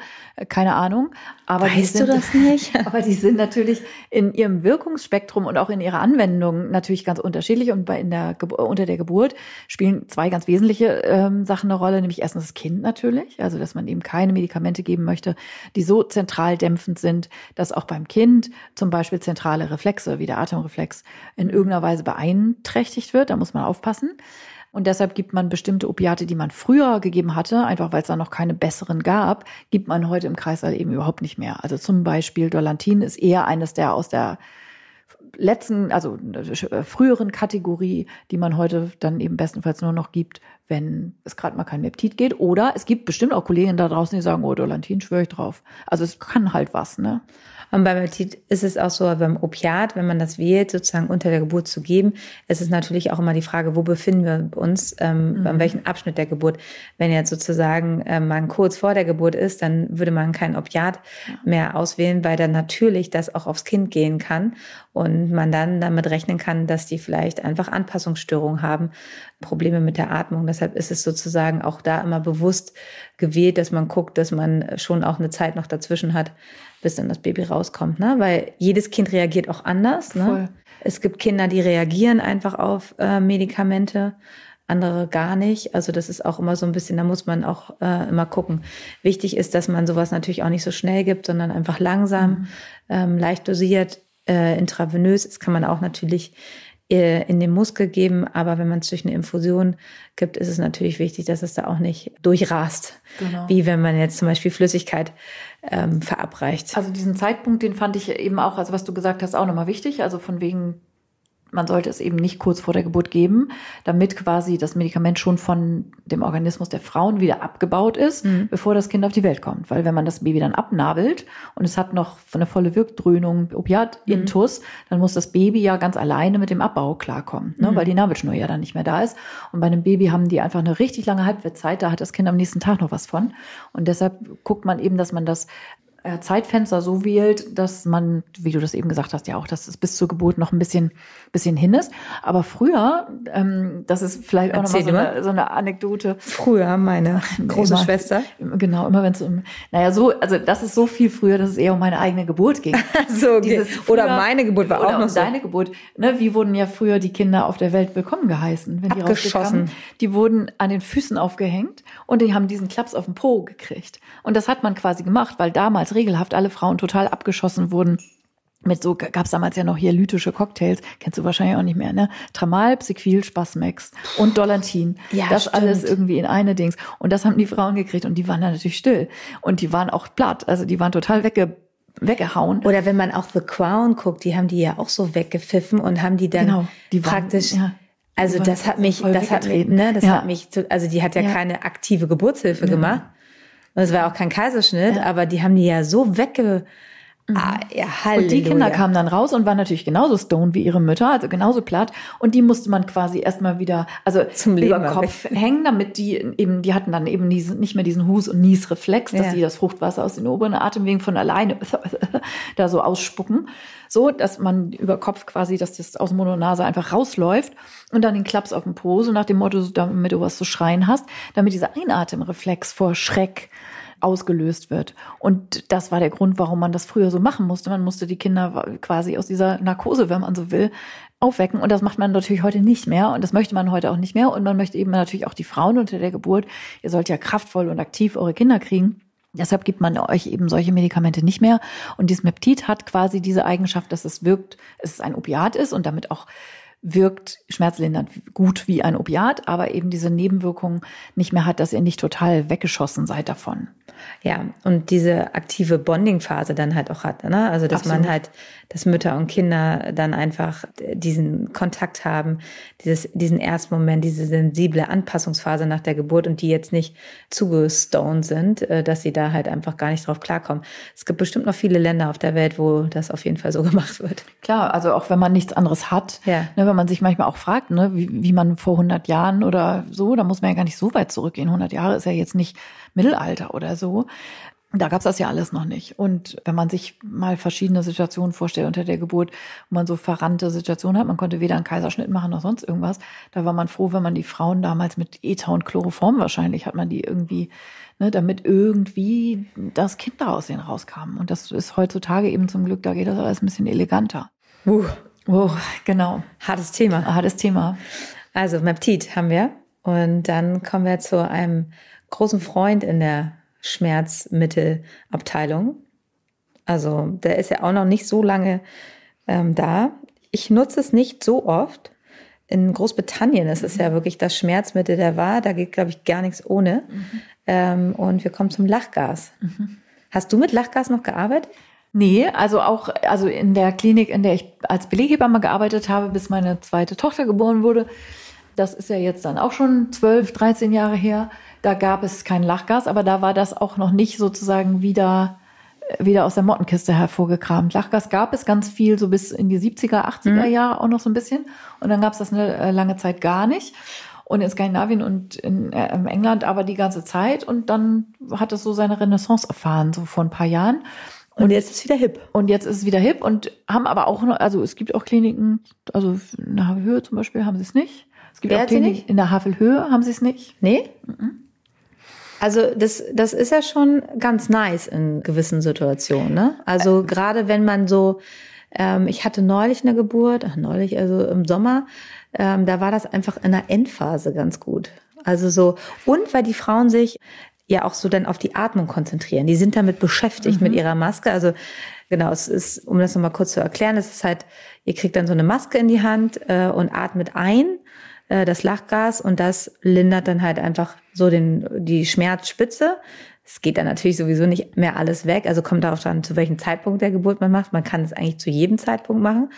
keine Ahnung. Aber weißt die sind, du das nicht? [laughs] aber die sind natürlich in ihrem Wirkungsspektrum und auch in ihrer Anwendung natürlich ganz unterschiedlich und bei in der unter der Geburt spielen spielen zwei ganz wesentliche ähm, Sachen eine Rolle, nämlich erstens das Kind natürlich, also dass man eben keine Medikamente geben möchte, die so zentral dämpfend sind, dass auch beim Kind zum Beispiel zentrale Reflexe wie der Atemreflex in irgendeiner Weise beeinträchtigt wird. Da muss man aufpassen. Und deshalb gibt man bestimmte Opiate, die man früher gegeben hatte, einfach weil es da noch keine besseren gab, gibt man heute im Kreislauf eben überhaupt nicht mehr. Also zum Beispiel Dolantin ist eher eines der aus der letzten, also äh, früheren Kategorie, die man heute dann eben bestenfalls nur noch gibt, wenn es gerade mal kein Leptid geht. Oder es gibt bestimmt auch Kolleginnen da draußen, die sagen, oh, Dolantin schwöre ich drauf. Also es kann halt was, ne? Und beim Appetit ist es auch so, beim Opiat, wenn man das wählt, sozusagen unter der Geburt zu geben, ist es natürlich auch immer die Frage, wo befinden wir uns, ähm, mhm. an welchem Abschnitt der Geburt. Wenn jetzt sozusagen äh, man kurz vor der Geburt ist, dann würde man kein Opiat mehr auswählen, weil dann natürlich das auch aufs Kind gehen kann und man dann damit rechnen kann, dass die vielleicht einfach Anpassungsstörungen haben, Probleme mit der Atmung. Deshalb ist es sozusagen auch da immer bewusst gewählt, dass man guckt, dass man schon auch eine Zeit noch dazwischen hat, bis dann das Baby rauskommt, ne? Weil jedes Kind reagiert auch anders. Ne? Voll. Es gibt Kinder, die reagieren einfach auf äh, Medikamente, andere gar nicht. Also das ist auch immer so ein bisschen, da muss man auch äh, immer gucken. Wichtig ist, dass man sowas natürlich auch nicht so schnell gibt, sondern einfach langsam, mhm. ähm, leicht dosiert, äh, intravenös. Das kann man auch natürlich äh, in den Muskel geben, aber wenn man es durch eine Infusion gibt, ist es natürlich wichtig, dass es da auch nicht durchrast, genau. wie wenn man jetzt zum Beispiel Flüssigkeit ähm, verabreicht. Also diesen Zeitpunkt, den fand ich eben auch, also was du gesagt hast, auch nochmal wichtig. Also von wegen man sollte es eben nicht kurz vor der Geburt geben, damit quasi das Medikament schon von dem Organismus der Frauen wieder abgebaut ist, mhm. bevor das Kind auf die Welt kommt. Weil wenn man das Baby dann abnabelt und es hat noch eine volle Wirkdröhnung, Opiat-Intus, mhm. dann muss das Baby ja ganz alleine mit dem Abbau klarkommen, ne? Mhm. weil die Nabelschnur ja dann nicht mehr da ist. Und bei einem Baby haben die einfach eine richtig lange Halbwertszeit, da hat das Kind am nächsten Tag noch was von. Und deshalb guckt man eben, dass man das Zeitfenster so wählt, dass man, wie du das eben gesagt hast, ja auch, dass es bis zur Geburt noch ein bisschen, bisschen hin ist. Aber früher, ähm, das ist vielleicht auch nochmal so eine, so eine Anekdote. Früher, meine [laughs] große immer, Schwester. Genau, immer wenn es um, naja, so, also das ist so viel früher, dass es eher um meine eigene Geburt ging. [laughs] so, okay. Früher, oder meine Geburt war auch noch um so. deine Geburt. Ne, wie wurden ja früher die Kinder auf der Welt willkommen geheißen, wenn die Abgeschossen. Die wurden an den Füßen aufgehängt und die haben diesen Klaps auf den Po gekriegt. Und das hat man quasi gemacht, weil damals regelhaft alle Frauen total abgeschossen wurden. Mit so gab's damals ja noch hier lytische Cocktails, kennst du wahrscheinlich auch nicht mehr, ne? Tramal, Psiquil, Spasmex und Dolantin. Ja, das stimmt. alles irgendwie in eine Dings. Und das haben die Frauen gekriegt und die waren dann natürlich still. Und die waren auch platt, also die waren total wegge weggehauen. Oder wenn man auch The Crown guckt, die haben die ja auch so weggepfiffen und haben die dann genau, die waren, praktisch ja. Also das hat mich, das hat mich, ne, das Ja. hat mich, also die hat ja, Ja. keine aktive Geburtshilfe gemacht. Und es war auch kein Kaiserschnitt, aber die haben die ja so wegge, ah, ja, Halleluja. Mhm. Und die Kinder kamen dann raus und waren natürlich genauso stoned wie ihre Mütter, also genauso platt. Und die musste man quasi erstmal wieder, also Zum Leben über Kopf [laughs] hängen, damit die eben, die hatten dann eben diesen, nicht mehr diesen Hus- und Niesreflex, dass Ja. sie das Fruchtwasser aus den oberen Atemwegen von alleine [laughs] da so ausspucken. So, dass man über Kopf quasi, dass das aus Mund und Nase einfach rausläuft und dann den Klaps auf den Po, so nach dem Motto, damit du was zu schreien hast, damit dieser Einatemreflex vor Schreck ausgelöst wird. Und das war der Grund, warum man das früher so machen musste. Man musste die Kinder quasi aus dieser Narkose, wenn man so will, aufwecken. Und das macht man natürlich heute nicht mehr. Und das möchte man heute auch nicht mehr. Und man möchte eben natürlich auch die Frauen unter der Geburt, ihr sollt ja kraftvoll und aktiv eure Kinder kriegen. Deshalb gibt man euch eben solche Medikamente nicht mehr. Und dieses Meptid hat quasi diese Eigenschaft, dass es wirkt, es ein Opiat ist und damit auch wirkt schmerzlindernd gut wie ein Opiat, aber eben diese Nebenwirkungen nicht mehr hat, dass ihr nicht total weggeschossen seid davon. Ja, und diese aktive Bonding-Phase dann halt auch hat, ne? Also, dass man Absolut. halt, dass Mütter und Kinder dann einfach diesen Kontakt haben, dieses, diesen ersten Moment, diese sensible Anpassungsphase nach der Geburt und die jetzt nicht zugestoned sind, äh, dass sie da halt einfach gar nicht drauf klarkommen. Es gibt bestimmt noch viele Länder auf der Welt, wo das auf jeden Fall so [laughs] gemacht wird. Klar, also auch wenn man nichts anderes hat, Ja. ne, wenn man sich manchmal auch fragt, ne, wie, wie man vor 100 Jahren oder so, da muss man ja gar nicht so weit zurückgehen. 100 Jahre ist ja jetzt nicht Mittelalter oder so. Da gab's das ja alles noch nicht. Und wenn man sich mal verschiedene Situationen vorstellt unter der Geburt, wo man so verrannte Situationen hat, man konnte weder einen Kaiserschnitt machen noch sonst irgendwas, da war man froh, wenn man die Frauen damals mit Ether und Chloroform wahrscheinlich hat man die irgendwie, ne, damit irgendwie das Kind da aus denen rauskam. Und das ist heutzutage eben zum Glück, da geht das alles ein bisschen eleganter. Uh, Oh, genau. hartes Thema. Hartes Thema. Also Meptid haben wir. Und dann kommen wir zu einem großen Freund in der Schmerzmittelabteilung. Also der ist ja auch noch nicht so lange ähm, da. Ich nutze es nicht so oft. In Großbritannien ist es ja wirklich das Schmerzmittel der Wahl. Da geht, glaube ich, gar nichts ohne. Ähm, und wir kommen zum Lachgas. Hast du mit Lachgas noch gearbeitet? Nee, also auch, also in der Klinik, in der ich als Beleghebamme gearbeitet habe, bis meine zweite Tochter geboren wurde, das ist ja jetzt dann auch schon 12, 13 Jahre her, da gab es kein Lachgas, aber da war das auch noch nicht sozusagen wieder, wieder aus der Mottenkiste hervorgekramt. Lachgas gab es ganz viel, so bis in die 70er, 80er Jahre auch noch so ein bisschen. Und dann gab es das eine äh, lange Zeit gar nicht. Und in Skandinavien und in äh, in England aber die ganze Zeit. Und dann hat es so seine Renaissance erfahren, so vor ein paar Jahren. Und jetzt ist wieder hip. Und jetzt ist es wieder hip und haben aber auch noch, also es gibt auch Kliniken, also in der Havelhöhe zum Beispiel haben sie es nicht. Es gibt Wer auch Kliniken nicht? in der Havelhöhe haben sie es nicht. Nee? Also das, das ist ja schon ganz nice in gewissen Situationen. Ne? Also gerade wenn man so, ähm, ich hatte neulich eine Geburt, ach, neulich, also im Sommer, ähm, da war das einfach in der Endphase ganz gut. Also so, und weil die Frauen sich ja auch so dann auf die Atmung konzentrieren. Die sind damit beschäftigt mit ihrer Maske. Also genau, es ist, um das nochmal kurz zu erklären, es ist halt, ihr kriegt dann so eine Maske in die Hand äh, und atmet ein äh, das Lachgas und das lindert dann halt einfach so den, die Schmerzspitze. Es geht dann natürlich sowieso nicht mehr alles weg. Also kommt darauf an, zu welchem Zeitpunkt der Geburt man macht. Man kann es eigentlich zu jedem Zeitpunkt machen.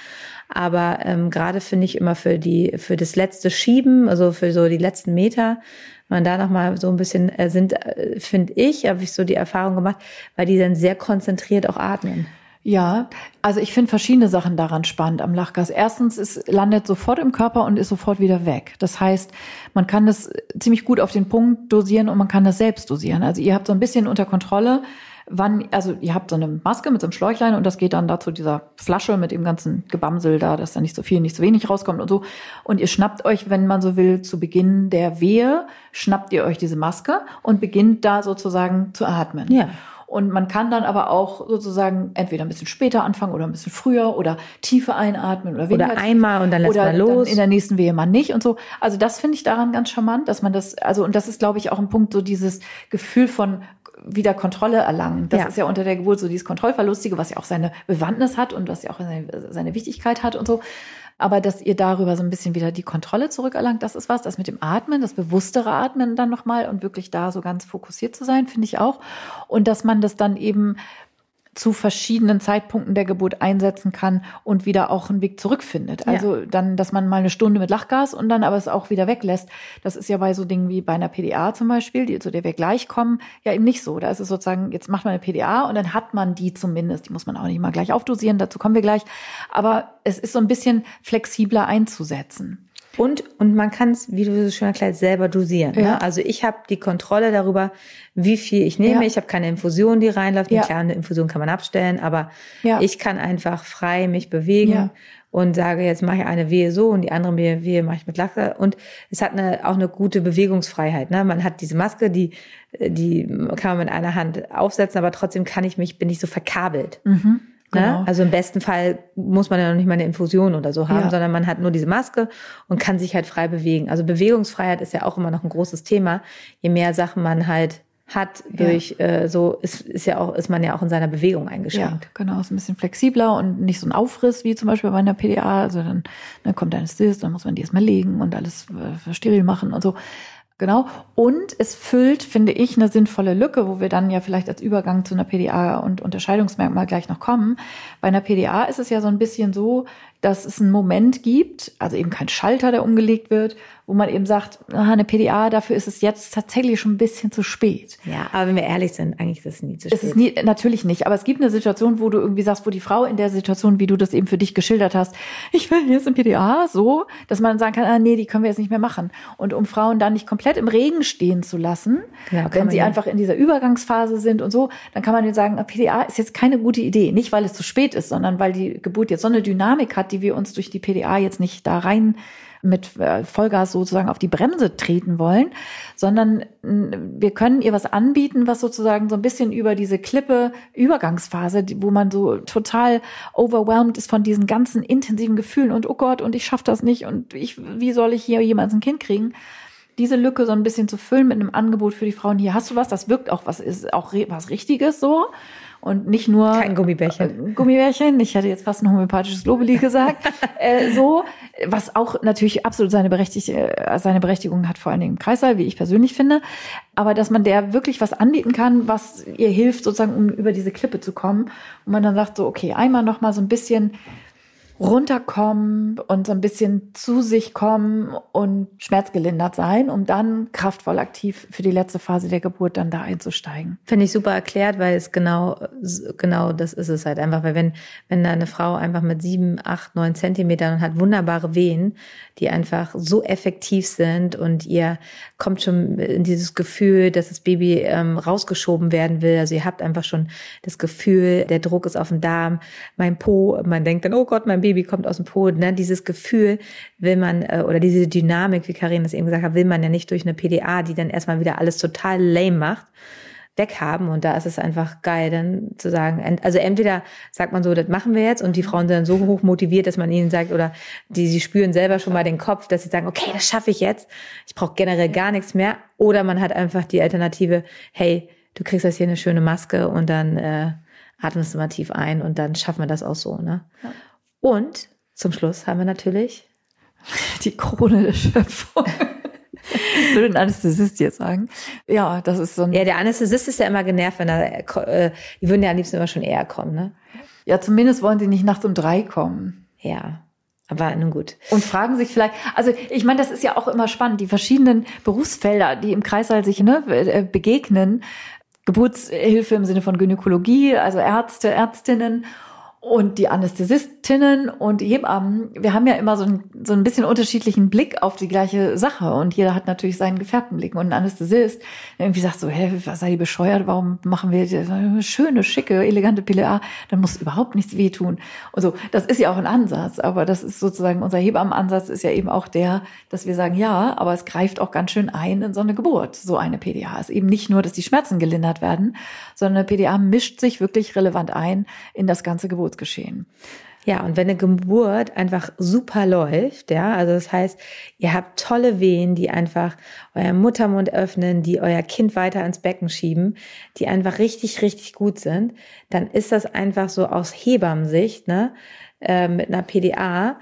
Aber ähm, gerade finde ich immer für die, für das letzte Schieben, also für so die letzten Meter, man da nochmal so ein bisschen äh, sind, äh, finde ich, habe ich so die Erfahrung gemacht, weil die dann sehr konzentriert auch atmen. Ja, also ich finde verschiedene Sachen daran spannend am Lachgas. Erstens, es landet sofort im Körper und ist sofort wieder weg. Das heißt, man kann das ziemlich gut auf den Punkt dosieren und man kann das selbst dosieren. Also ihr habt so ein bisschen unter Kontrolle, wann, also ihr habt so eine Maske mit so einem Schläuchlein und das geht dann da zu dieser Flasche mit dem ganzen Gebamsel da, dass da nicht so viel, nicht so wenig rauskommt und so. Und ihr schnappt euch, wenn man so will, zu Beginn der Wehe, schnappt ihr euch diese Maske und beginnt da sozusagen zu atmen. Ja. Und man kann dann aber auch sozusagen entweder ein bisschen später anfangen oder ein bisschen früher oder tiefer einatmen oder weniger. Oder einmal und dann lässt man los. in der nächsten Wehe mal nicht und so. Also das finde ich daran ganz charmant, dass man das, also und das ist, glaube ich, auch ein Punkt, so dieses Gefühl von wieder Kontrolle erlangen. Das ja. ist ja unter der Geburt so dieses Kontrollverlustige, was ja auch seine Bewandtnis hat und was ja auch seine, seine Wichtigkeit hat und so. Aber dass ihr darüber so ein bisschen wieder die Kontrolle zurückerlangt, das ist was. Das mit dem Atmen, das bewusstere Atmen dann nochmal und wirklich da so ganz fokussiert zu sein, finde ich auch. Und dass man das dann eben zu verschiedenen Zeitpunkten der Geburt einsetzen kann und wieder auch einen Weg zurückfindet. Also ja. dann, dass man mal eine Stunde mit Lachgas und dann aber es auch wieder weglässt. Das ist ja bei so Dingen wie bei einer PDA zum Beispiel, die, zu der wir gleich kommen, ja eben nicht so. Da ist es sozusagen, jetzt macht man eine PDA und dann hat man die zumindest. Die muss man auch nicht mal gleich aufdosieren, dazu kommen wir gleich. Aber es ist so ein bisschen flexibler einzusetzen. Und, und man kann es, wie du so schön erklärst, selber dosieren. Ne? Ja. Ne? Also ich habe die Kontrolle darüber, wie viel ich nehme. Ja. Ich habe keine Infusion, die reinläuft. Ja. Klar, eine Infusion kann man abstellen, aber ja. ich kann einfach frei mich bewegen und sage, jetzt mache ich eine Wehe so und die andere Wehe, Wehe mache ich mit Lachse. Und es hat eine, auch eine gute Bewegungsfreiheit. Ne? Man hat diese Maske, die, die kann man mit einer Hand aufsetzen, aber trotzdem kann ich mich, bin ich so verkabelt. Mhm. Ne? Genau. Also im besten Fall muss man ja noch nicht mal eine Infusion oder so haben, ja. sondern man hat nur diese Maske und kann sich halt frei bewegen. Also Bewegungsfreiheit ist ja auch immer noch ein großes Thema. Je mehr Sachen man halt hat durch ja. äh, so ist, ist ja auch ist man ja auch in seiner Bewegung eingeschränkt. Ja, genau, ist ein bisschen flexibler und nicht so ein Aufriss wie zum Beispiel bei einer PDA. Also dann, dann kommt ein Cis, dann muss man die erstmal legen und alles äh, steril machen und so. Genau. Und es füllt, finde ich, eine sinnvolle Lücke, wo wir dann ja vielleicht als Übergang zu einer PDA und Unterscheidungsmerkmal gleich noch kommen. Bei einer PDA ist es ja so ein bisschen so, dass es einen Moment gibt, also eben kein Schalter, der umgelegt wird, wo man eben sagt, aha, eine PDA, dafür ist es jetzt tatsächlich schon ein bisschen zu spät. Ja, aber wenn wir ehrlich sind, eigentlich ist es nie zu spät. Es ist nie, natürlich nicht, aber es gibt eine Situation, wo du irgendwie sagst, wo die Frau in der Situation, wie du das eben für dich geschildert hast, ich will jetzt eine PDA, so, dass man sagen kann, ah, nee, die können wir jetzt nicht mehr machen. Und um Frauen dann nicht komplett im Regen stehen zu lassen, ja, wenn sie ja. einfach in dieser Übergangsphase sind und so, dann kann man ihnen sagen, PDA ist jetzt keine gute Idee. Nicht, weil es zu spät ist, sondern weil die Geburt jetzt so eine Dynamik hat, die wir uns durch die PDA jetzt nicht da rein mit äh, Vollgas sozusagen auf die Bremse treten wollen, sondern wir können ihr was anbieten, was sozusagen so ein bisschen über diese Klippe Übergangsphase, wo man so total overwhelmed ist von diesen ganzen intensiven Gefühlen und oh Gott und ich schaffe das nicht und ich wie soll ich hier jemals ein Kind kriegen? diese Lücke so ein bisschen zu füllen mit einem Angebot für die Frauen. Hier hast du was, das wirkt auch was, ist auch was Richtiges so und nicht nur kein Gummibärchen. Äh, Gummibärchen. Ich hätte jetzt fast ein homöopathisches Globuli gesagt. [laughs] äh, so, was auch natürlich absolut seine, Berechtig äh, seine Berechtigung hat, vor allen Dingen im Kreißsaal, wie ich persönlich finde. Aber dass man der wirklich was anbieten kann, was ihr hilft, sozusagen, um über diese Klippe zu kommen. Und man dann sagt so, okay, einmal noch mal so ein bisschen runterkommen und so ein bisschen zu sich kommen und schmerzgelindert sein, um dann kraftvoll aktiv für die letzte Phase der Geburt dann da einzusteigen. Finde ich super erklärt, weil es genau, genau das ist es halt einfach, weil wenn, wenn da eine Frau einfach mit sieben, acht, neun Zentimetern hat wunderbare Wehen, die einfach so effektiv sind und ihr kommt schon in dieses Gefühl, dass das Baby ähm, rausgeschoben werden will. Also ihr habt einfach schon das Gefühl, der Druck ist auf dem Darm, mein Po, man denkt dann, oh Gott, mein Baby Baby kommt aus dem Po, ne? dieses Gefühl will man, äh, oder diese Dynamik, wie Karin das eben gesagt hat, will man ja nicht durch eine PDA, die dann erstmal wieder alles total lame macht, weghaben. Und da ist es einfach geil, dann zu sagen, also entweder sagt man so, das machen wir jetzt und die Frauen sind dann so hoch motiviert, dass man ihnen sagt, oder die, sie spüren selber schon mal den Kopf, dass sie sagen, okay, das schaffe ich jetzt. Ich brauche generell gar nichts mehr. Oder man hat einfach die Alternative, hey, du kriegst jetzt hier eine schöne Maske und dann äh, atmest du mal tief ein und dann schaffen wir das auch so. Ne? Ja. Und zum Schluss haben wir natürlich [laughs] die Krone der Schöpfung. [laughs] Würde ein Anästhesist jetzt sagen. Ja, das ist so ein. Ja, der Anästhesist ist ja immer genervt, wenn er, äh, die würden ja am liebsten immer schon eher kommen, ne? Ja, zumindest wollen sie nicht nachts um drei kommen. Ja. Aber nun gut. Und fragen sich vielleicht, also ich meine, das ist ja auch immer spannend, die verschiedenen Berufsfelder, die im Kreißsaal sich ne, äh, begegnen. Geburtshilfe im Sinne von Gynäkologie, also Ärzte, Ärztinnen und die Anästhesistinnen und die Hebammen, wir haben ja immer so ein, so ein bisschen unterschiedlichen Blick auf die gleiche Sache und jeder hat natürlich seinen gefärbten Blick. Und ein Anästhesist irgendwie sagt so, hä, was sei die bescheuert, warum machen wir eine schöne, schicke, elegante PLA, dann muss überhaupt nichts wehtun. Und so, das ist ja auch ein Ansatz, aber das ist sozusagen, unser Hebammenansatz ist ja eben auch der, dass wir sagen, ja, aber es greift auch ganz schön ein in so eine Geburt, so eine PDA. Es ist eben nicht nur, dass die Schmerzen gelindert werden, sondern eine PDA mischt sich wirklich relevant ein in das ganze Geburt Geburtsgeschehen. Ja, und wenn eine Geburt einfach super läuft, ja, also das heißt, ihr habt tolle Wehen, die einfach euer Muttermund öffnen, die euer Kind weiter ins Becken schieben, die einfach richtig, richtig gut sind, dann ist das einfach so aus Hebammensicht, ne, äh, mit einer PDA,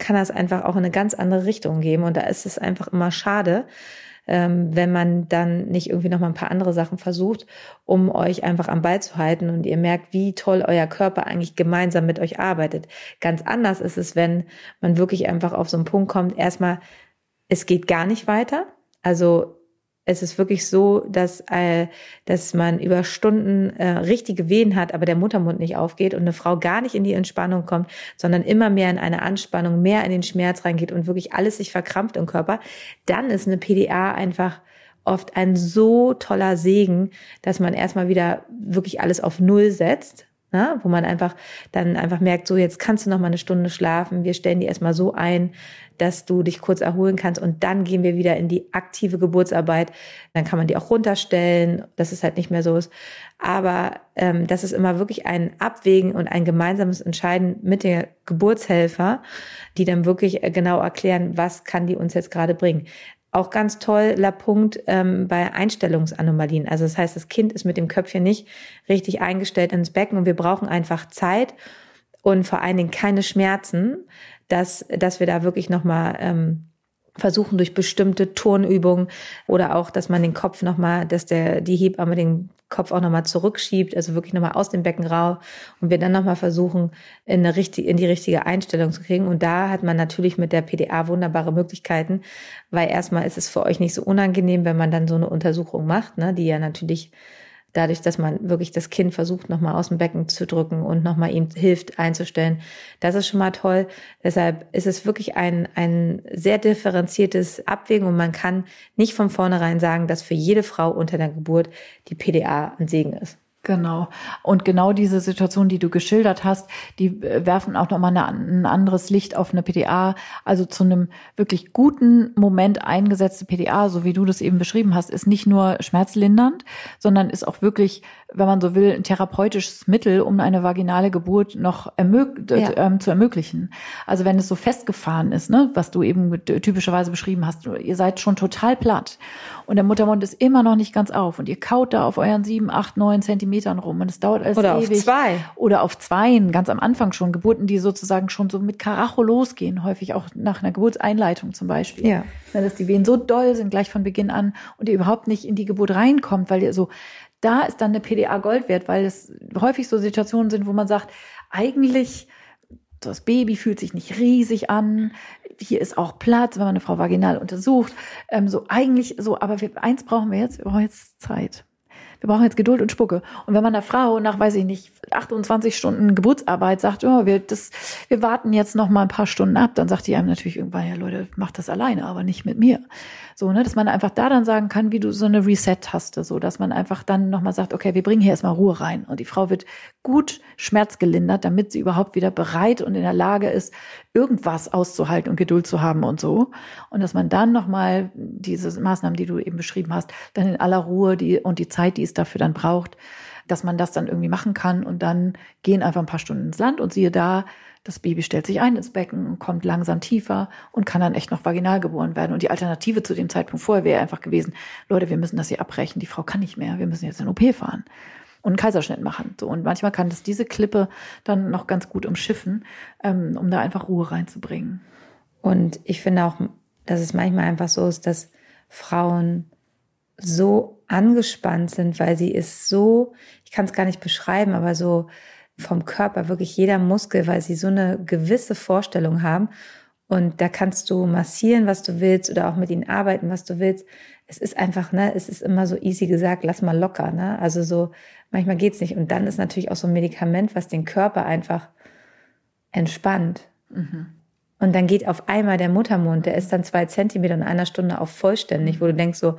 kann das einfach auch in eine ganz andere Richtung geben. Und da ist es einfach immer schade, ähm, wenn man dann nicht irgendwie noch mal ein paar andere Sachen versucht, um euch einfach am Ball zu halten und ihr merkt, wie toll euer Körper eigentlich gemeinsam mit euch arbeitet. Ganz anders ist es, wenn man wirklich einfach auf so einen Punkt kommt, erstmal, es geht gar nicht weiter. Also es ist wirklich so, dass, äh, dass man über Stunden äh, richtige Wehen hat, aber der Muttermund nicht aufgeht und eine Frau gar nicht in die Entspannung kommt, sondern immer mehr in eine Anspannung, mehr in den Schmerz reingeht und wirklich alles sich verkrampft im Körper, dann ist eine PDA einfach oft ein so toller Segen, dass man erstmal wieder wirklich alles auf Null setzt Ne? Wo man einfach dann einfach merkt, so jetzt kannst du noch mal eine Stunde schlafen. Wir stellen die erstmal so ein, dass du dich kurz erholen kannst und dann gehen wir wieder in die aktive Geburtsarbeit. Dann kann man die auch runterstellen, dass es halt nicht mehr so ist. Aber ähm, das ist immer wirklich ein Abwägen und ein gemeinsames Entscheiden mit der Geburtshelfer, die dann wirklich äh, genau erklären, was kann die uns jetzt gerade bringen. Auch ganz toller Punkt ähm, bei Einstellungsanomalien. Also das heißt, das Kind ist mit dem Köpfchen nicht richtig eingestellt ins Becken und wir brauchen einfach Zeit und vor allen Dingen keine Schmerzen, dass, dass wir da wirklich nochmal ähm, versuchen durch bestimmte Turnübungen oder auch, dass man den Kopf nochmal, dass der, die Hebamme den Kopf auch nochmal zurückschiebt, also wirklich nochmal aus dem Becken raus und wir dann nochmal versuchen, in, eine richtig, in die richtige Einstellung zu kriegen. Und da hat man natürlich mit der PDA wunderbare Möglichkeiten, weil erstmal ist es für euch nicht so unangenehm, wenn man dann so eine Untersuchung macht, ne, die ja natürlich dadurch, dass man wirklich das Kind versucht, nochmal aus dem Becken zu drücken und nochmal ihm hilft einzustellen. Das ist schon mal toll. Deshalb ist es wirklich ein, ein sehr differenziertes Abwägen und man kann nicht von vornherein sagen, dass für jede Frau unter der Geburt die PDA ein Segen ist. Genau. Und genau diese Situation, die du geschildert hast, die äh, werfen auch nochmal ein anderes Licht auf eine PDA. Also zu einem wirklich guten Moment eingesetzte PDA, so wie du das eben beschrieben hast, ist nicht nur schmerzlindernd, sondern ist auch wirklich wenn man so will, ein therapeutisches Mittel, um eine vaginale Geburt noch ermög ja. ähm, zu ermöglichen. Also wenn es so festgefahren ist, ne, was du eben typischerweise beschrieben hast, ihr seid schon total platt und der Muttermund ist immer noch nicht ganz auf und ihr kaut da auf euren sieben, acht, neun Zentimetern rum und es dauert alles Oder ewig. auf zwei. Oder auf zwei, ganz am Anfang schon, Geburten, die sozusagen schon so mit Karacho losgehen, häufig auch nach einer Geburtseinleitung zum Beispiel. Ja. Dass die Wehen so doll sind gleich von Beginn an und ihr überhaupt nicht in die Geburt reinkommt, weil ihr so da ist dann eine PDA Gold wert, weil es häufig so Situationen sind, wo man sagt, eigentlich das Baby fühlt sich nicht riesig an. Hier ist auch Platz, wenn man eine Frau vaginal untersucht. Ähm, so eigentlich so, aber wir, eins brauchen wir jetzt, wir brauchen jetzt Zeit wir brauchen jetzt Geduld und Spucke. Und wenn man einer Frau nach, weiß ich nicht, 28 Stunden Geburtsarbeit sagt, oh, wir, das, wir warten jetzt noch mal ein paar Stunden ab, dann sagt die einem natürlich irgendwann, ja Leute, macht das alleine, aber nicht mit mir. So, ne, dass man einfach da dann sagen kann, wie du so eine Reset-Taste, so, dass man einfach dann nochmal sagt, okay, wir bringen hier erstmal Ruhe rein. Und die Frau wird gut schmerzgelindert, damit sie überhaupt wieder bereit und in der Lage ist, irgendwas auszuhalten und Geduld zu haben und so. Und dass man dann nochmal diese Maßnahmen, die du eben beschrieben hast, dann in aller Ruhe die, und die Zeit, die es dafür dann braucht, dass man das dann irgendwie machen kann und dann gehen einfach ein paar Stunden ins Land und siehe da, das Baby stellt sich ein ins Becken, kommt langsam tiefer und kann dann echt noch vaginal geboren werden. Und die Alternative zu dem Zeitpunkt vorher wäre einfach gewesen, Leute, wir müssen das hier abbrechen, die Frau kann nicht mehr, wir müssen jetzt in OP fahren und einen Kaiserschnitt machen. So, und manchmal kann das diese Klippe dann noch ganz gut umschiffen, ähm, um da einfach Ruhe reinzubringen. Und ich finde auch, dass es manchmal einfach so ist, dass Frauen so angespannt sind, weil sie ist so, ich kann es gar nicht beschreiben, aber so vom Körper, wirklich jeder Muskel, weil sie so eine gewisse Vorstellung haben. Und da kannst du massieren, was du willst, oder auch mit ihnen arbeiten, was du willst. Es ist einfach, ne, es ist immer so easy gesagt, lass mal locker, ne? Also so, manchmal geht's nicht. Und dann ist natürlich auch so ein Medikament, was den Körper einfach entspannt. Mhm. Und dann geht auf einmal der Muttermund, der ist dann zwei Zentimeter in einer Stunde auf vollständig, wo du denkst so,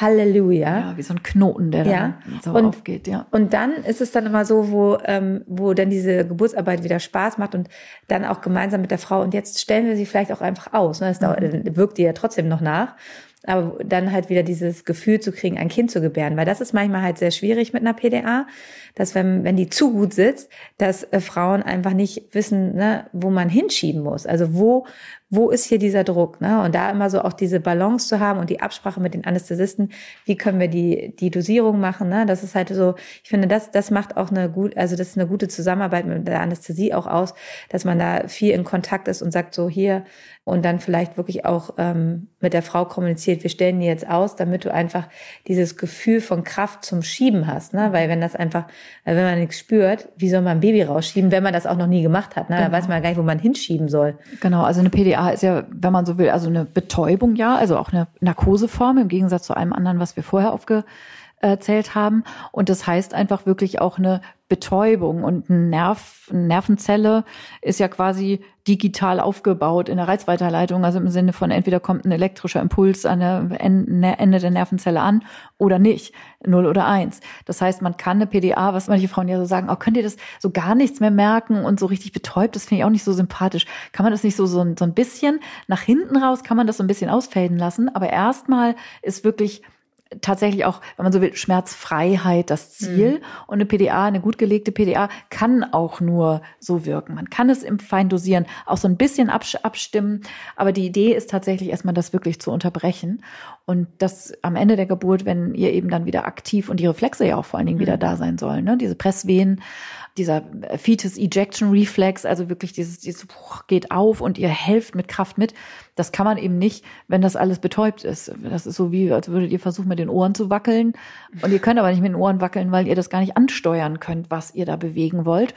Halleluja. Ja, wie so ein Knoten, der ja. dann so und, aufgeht, ja. Und dann ist es dann immer so, wo, ähm, wo dann diese Geburtsarbeit wieder Spaß macht und dann auch gemeinsam mit der Frau. Und jetzt stellen wir sie vielleicht auch einfach aus. Ne? Das mhm. wirkt die ja trotzdem noch nach aber dann halt wieder dieses Gefühl zu kriegen, ein Kind zu gebären, weil das ist manchmal halt sehr schwierig mit einer PDA, dass wenn, wenn die zu gut sitzt, dass äh, Frauen einfach nicht wissen, ne, wo man hinschieben muss. Also wo, wo ist hier dieser Druck? Ne? Und da immer so auch diese Balance zu haben und die Absprache mit den Anästhesisten, wie können wir die, die Dosierung machen? Ne? Das ist halt so, ich finde, das, das macht auch eine gut, also das ist eine gute Zusammenarbeit mit der Anästhesie auch aus, dass man da viel in Kontakt ist und sagt so hier und dann vielleicht wirklich auch ähm, mit der Frau kommuniziert, wir stellen die jetzt aus, damit du einfach dieses Gefühl von Kraft zum Schieben hast. Ne? Weil wenn das einfach, wenn man nichts spürt, wie soll man ein Baby rausschieben, wenn man das auch noch nie gemacht hat? Ne? Genau. Da weiß man gar nicht, wo man hinschieben soll. Genau, also eine PDA PDA ist ja, wenn man so will, also eine Betäubung, ja, also auch eine Narkoseform im Gegensatz zu allem anderen, was wir vorher aufgezählt haben. Und das heißt einfach wirklich auch eine Betäubung und ein Nerv, Nervenzelle ist ja quasi digital aufgebaut in der Reizweiterleitung, also im Sinne von entweder kommt ein elektrischer Impuls an der Ende der Nervenzelle an oder nicht, null oder eins. Das heißt, man kann eine PDA, was manche Frauen ja so sagen, oh, könnt ihr das so gar nichts mehr merken und so richtig betäubt, das finde ich auch nicht so sympathisch. Kann man das nicht so, so, so ein bisschen nach hinten raus, kann man das so ein bisschen ausfaden lassen, aber erstmal ist wirklich tatsächlich auch, wenn man so will, Schmerzfreiheit das Ziel. Mhm. Und eine PDA, eine gut gelegte PDA, kann auch nur so wirken. Man kann es im Feindosieren auch so ein bisschen abstimmen. Aber die Idee ist tatsächlich erstmal, das wirklich zu unterbrechen. Und das am Ende der Geburt, wenn ihr eben dann wieder aktiv und die Reflexe ja auch vor allen Dingen mhm. wieder da sein sollen, ne? diese Presswehen, dieser Fetus Ejection Reflex, also wirklich dieses, dieses geht auf und ihr helft mit Kraft mit. Das kann man eben nicht, wenn das alles betäubt ist. Das ist so wie, als würdet ihr versuchen, mit den Ohren zu wackeln. Und ihr könnt aber nicht mit den Ohren wackeln, weil ihr das gar nicht ansteuern könnt, was ihr da bewegen wollt.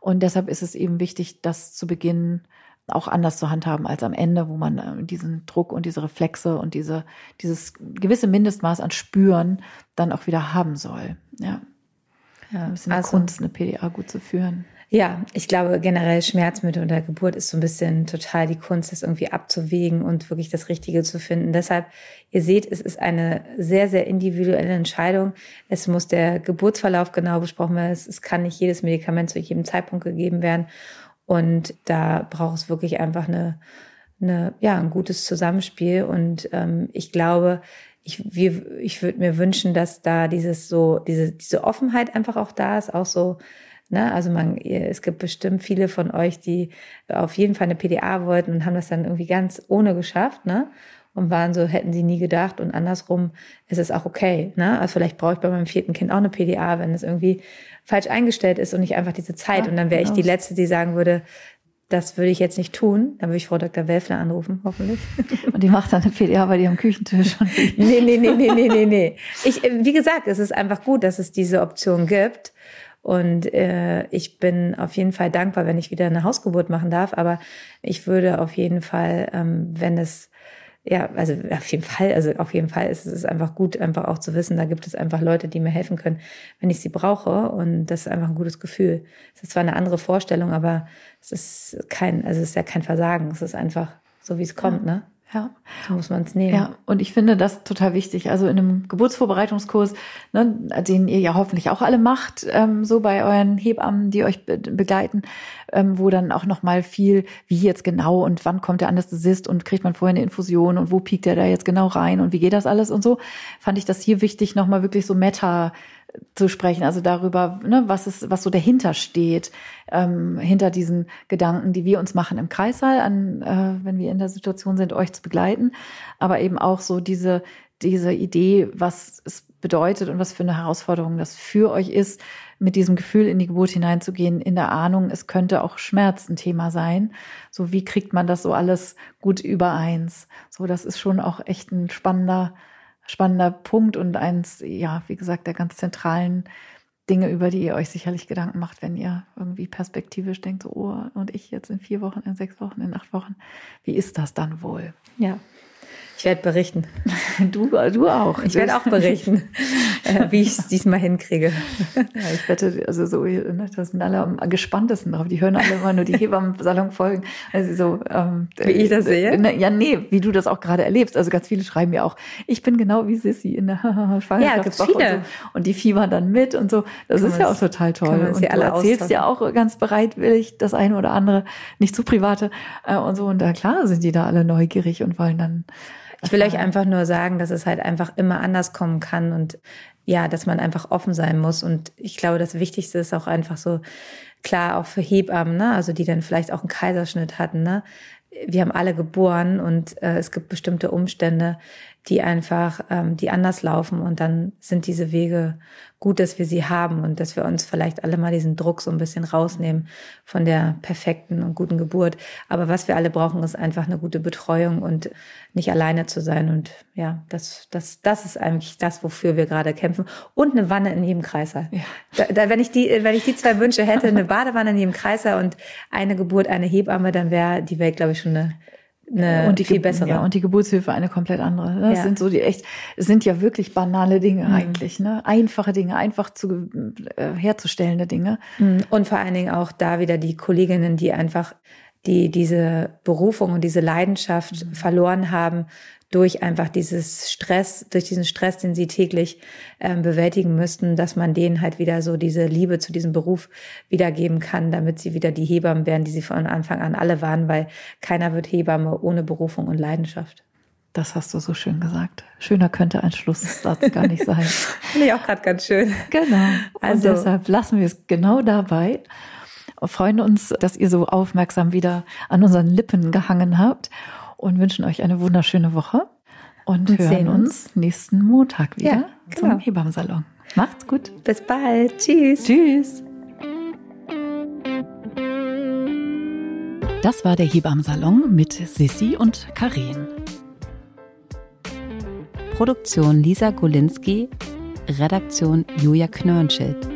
Und deshalb ist es eben wichtig, das zu Beginn auch anders zu handhaben als am Ende, wo man äh, diesen Druck und diese Reflexe und diese, dieses gewisse Mindestmaß an Spüren dann auch wieder haben soll. Ja. Ja, ein bisschen also, Kunst, eine PDA gut zu führen. Ja, ich glaube generell Schmerzmittel unter Geburt ist so ein bisschen total die Kunst, das irgendwie abzuwägen und wirklich das Richtige zu finden. Deshalb, ihr seht, es ist eine sehr, sehr individuelle Entscheidung. Es muss der Geburtsverlauf genau besprochen werden. Es, kann nicht jedes Medikament zu jedem Zeitpunkt gegeben werden. Und da braucht es wirklich einfach eine, eine ja, ein gutes Zusammenspiel. Und ähm, ich glaube, ich, wir, ich würde mir wünschen, dass da dieses so, diese, diese Offenheit einfach auch da ist, auch so, ne, also man, es gibt bestimmt viele von euch, die auf jeden Fall eine PDA wollten und haben das dann irgendwie ganz ohne geschafft, ne? Und waren so, hätten sie nie gedacht. Und andersrum ist es auch okay. Ne? Also vielleicht brauche ich bei meinem vierten Kind auch eine PDA, wenn es irgendwie falsch eingestellt ist und nicht einfach diese Zeit. Ja, und dann wäre ich die Letzte, die sagen würde, das würde ich jetzt nicht tun. Dann würde ich Frau Dr. Welfler anrufen, hoffentlich. [laughs] Und die macht dann eine PDA bei dir am Küchentisch. [laughs] nee, nee, nee, nee, nee, nee, nee. Ich, wie gesagt, es ist einfach gut, dass es diese Option gibt. Und äh, ich bin auf jeden Fall dankbar, wenn ich wieder eine Hausgeburt machen darf. Aber ich würde auf jeden Fall, ähm, wenn es ja, also auf jeden Fall, also auf jeden Fall ist es einfach gut, einfach auch zu wissen, da gibt es einfach Leute, die mir helfen können, wenn ich sie brauche. Und das ist einfach ein gutes Gefühl. Es ist zwar eine andere Vorstellung, aber es ist kein, also es ist ja kein Versagen. Es ist einfach so, wie es kommt, ja. ne? Ja. So muss man es nehmen. Ja, und ich finde das total wichtig. Also in einem Geburtsvorbereitungskurs, ne, den ihr ja hoffentlich auch alle macht, ähm, so bei euren Hebammen, die euch be begleiten, ähm, wo dann auch nochmal viel, wie jetzt genau und wann kommt der Anästhesist und kriegt man vorher eine Infusion und wo piekt der da jetzt genau rein und wie geht das alles und so, fand ich das hier wichtig, nochmal wirklich so Meta zu sprechen, also darüber, ne, was ist, was so dahinter steht, ähm, hinter diesen Gedanken, die wir uns machen im Kreissaal, an, äh, wenn wir in der Situation sind, euch zu begleiten, aber eben auch so diese diese Idee, was es bedeutet und was für eine Herausforderung das für euch ist, mit diesem Gefühl in die Geburt hineinzugehen, in der Ahnung, es könnte auch Schmerz ein Thema sein. So wie kriegt man das so alles gut übereins? So, das ist schon auch echt ein spannender spannender Punkt und eins, ja, wie gesagt, der ganz zentralen Dinge, über die ihr euch sicherlich Gedanken macht, wenn ihr irgendwie perspektivisch denkt, so, oh, und ich jetzt in vier Wochen, in sechs Wochen, in acht Wochen, wie ist das dann wohl? Ja. Ich werde berichten. [laughs] Du, du auch. Ich werde auch berichten. [laughs] äh, [laughs] wie ich es diesmal hinkriege. [laughs] Ja, ich wette, also so, ne, das sind alle am gespanntesten drauf. Die hören alle immer nur die Hebammen-Salon folgen. Also so, ähm, wie ich das sehe? Äh, ja, nee, wie du das auch gerade erlebst. Also ganz viele schreiben mir auch, ich bin genau wie Sissy in der [laughs] Ja, gibt's viele. Und, so. und die fiebern dann mit und so. Das kann ist ja auch total toll. Und du erzählst ja auch ganz bereitwillig das eine oder andere, nicht zu private äh, und so. Und da klar sind die da alle neugierig und wollen dann ich will euch einfach nur sagen, dass es halt einfach immer anders kommen kann und ja, dass man einfach offen sein muss. Und ich glaube, das Wichtigste ist auch einfach so, klar, auch für Hebammen, ne? also die dann vielleicht auch einen Kaiserschnitt hatten, ne? Wir haben alle geboren und äh, es gibt bestimmte Umstände, die einfach, ähm, die anders laufen und dann sind diese Wege gut, dass wir sie haben und dass wir uns vielleicht alle mal diesen Druck so ein bisschen rausnehmen von der perfekten und guten Geburt. Aber was wir alle brauchen, ist einfach eine gute Betreuung und nicht alleine zu sein. Und ja, das, das, das ist eigentlich das, wofür wir gerade kämpfen. Und eine Wanne in jedem Kreiser. Ja. Da, da, wenn ich die, wenn ich die zwei Wünsche hätte, eine [laughs] Badewanne in jedem Kreiser und eine Geburt, eine Hebamme, dann wäre die Welt, glaube ich, schon eine eine und die viel bessere. Ja, und die Geburtshilfe eine komplett andere. Das ja. sind so die echt, sind ja wirklich banale Dinge mhm. eigentlich, ne? Einfache Dinge, einfach zu äh, herzustellende Dinge. Mhm. Und vor allen Dingen auch da wieder die Kolleginnen, die einfach die diese Berufung und diese Leidenschaft mhm. verloren haben durch einfach dieses Stress, durch diesen Stress, den sie täglich ähm, bewältigen müssten, dass man denen halt wieder so diese Liebe zu diesem Beruf wiedergeben kann, damit sie wieder die Hebammen werden, die sie von Anfang an alle waren, weil keiner wird Hebamme ohne Berufung und Leidenschaft. Das hast du so schön gesagt. Schöner könnte ein Schlusssatz gar nicht [laughs] sein. Finde ich auch gerade ganz schön. Genau. Also und deshalb lassen wir es genau dabei. Und freuen uns, dass ihr so aufmerksam wieder an unseren Lippen gehangen habt und wünschen euch eine wunderschöne Woche und, und hören uns nächsten Montag wieder ja, genau. zum Hebammensalon. Macht's gut. Bis bald. Tschüss. Tschüss. Das war der Hebammensalon mit Sissi und Karin. Produktion Lisa Golinski, Redaktion Julia Knörnschild.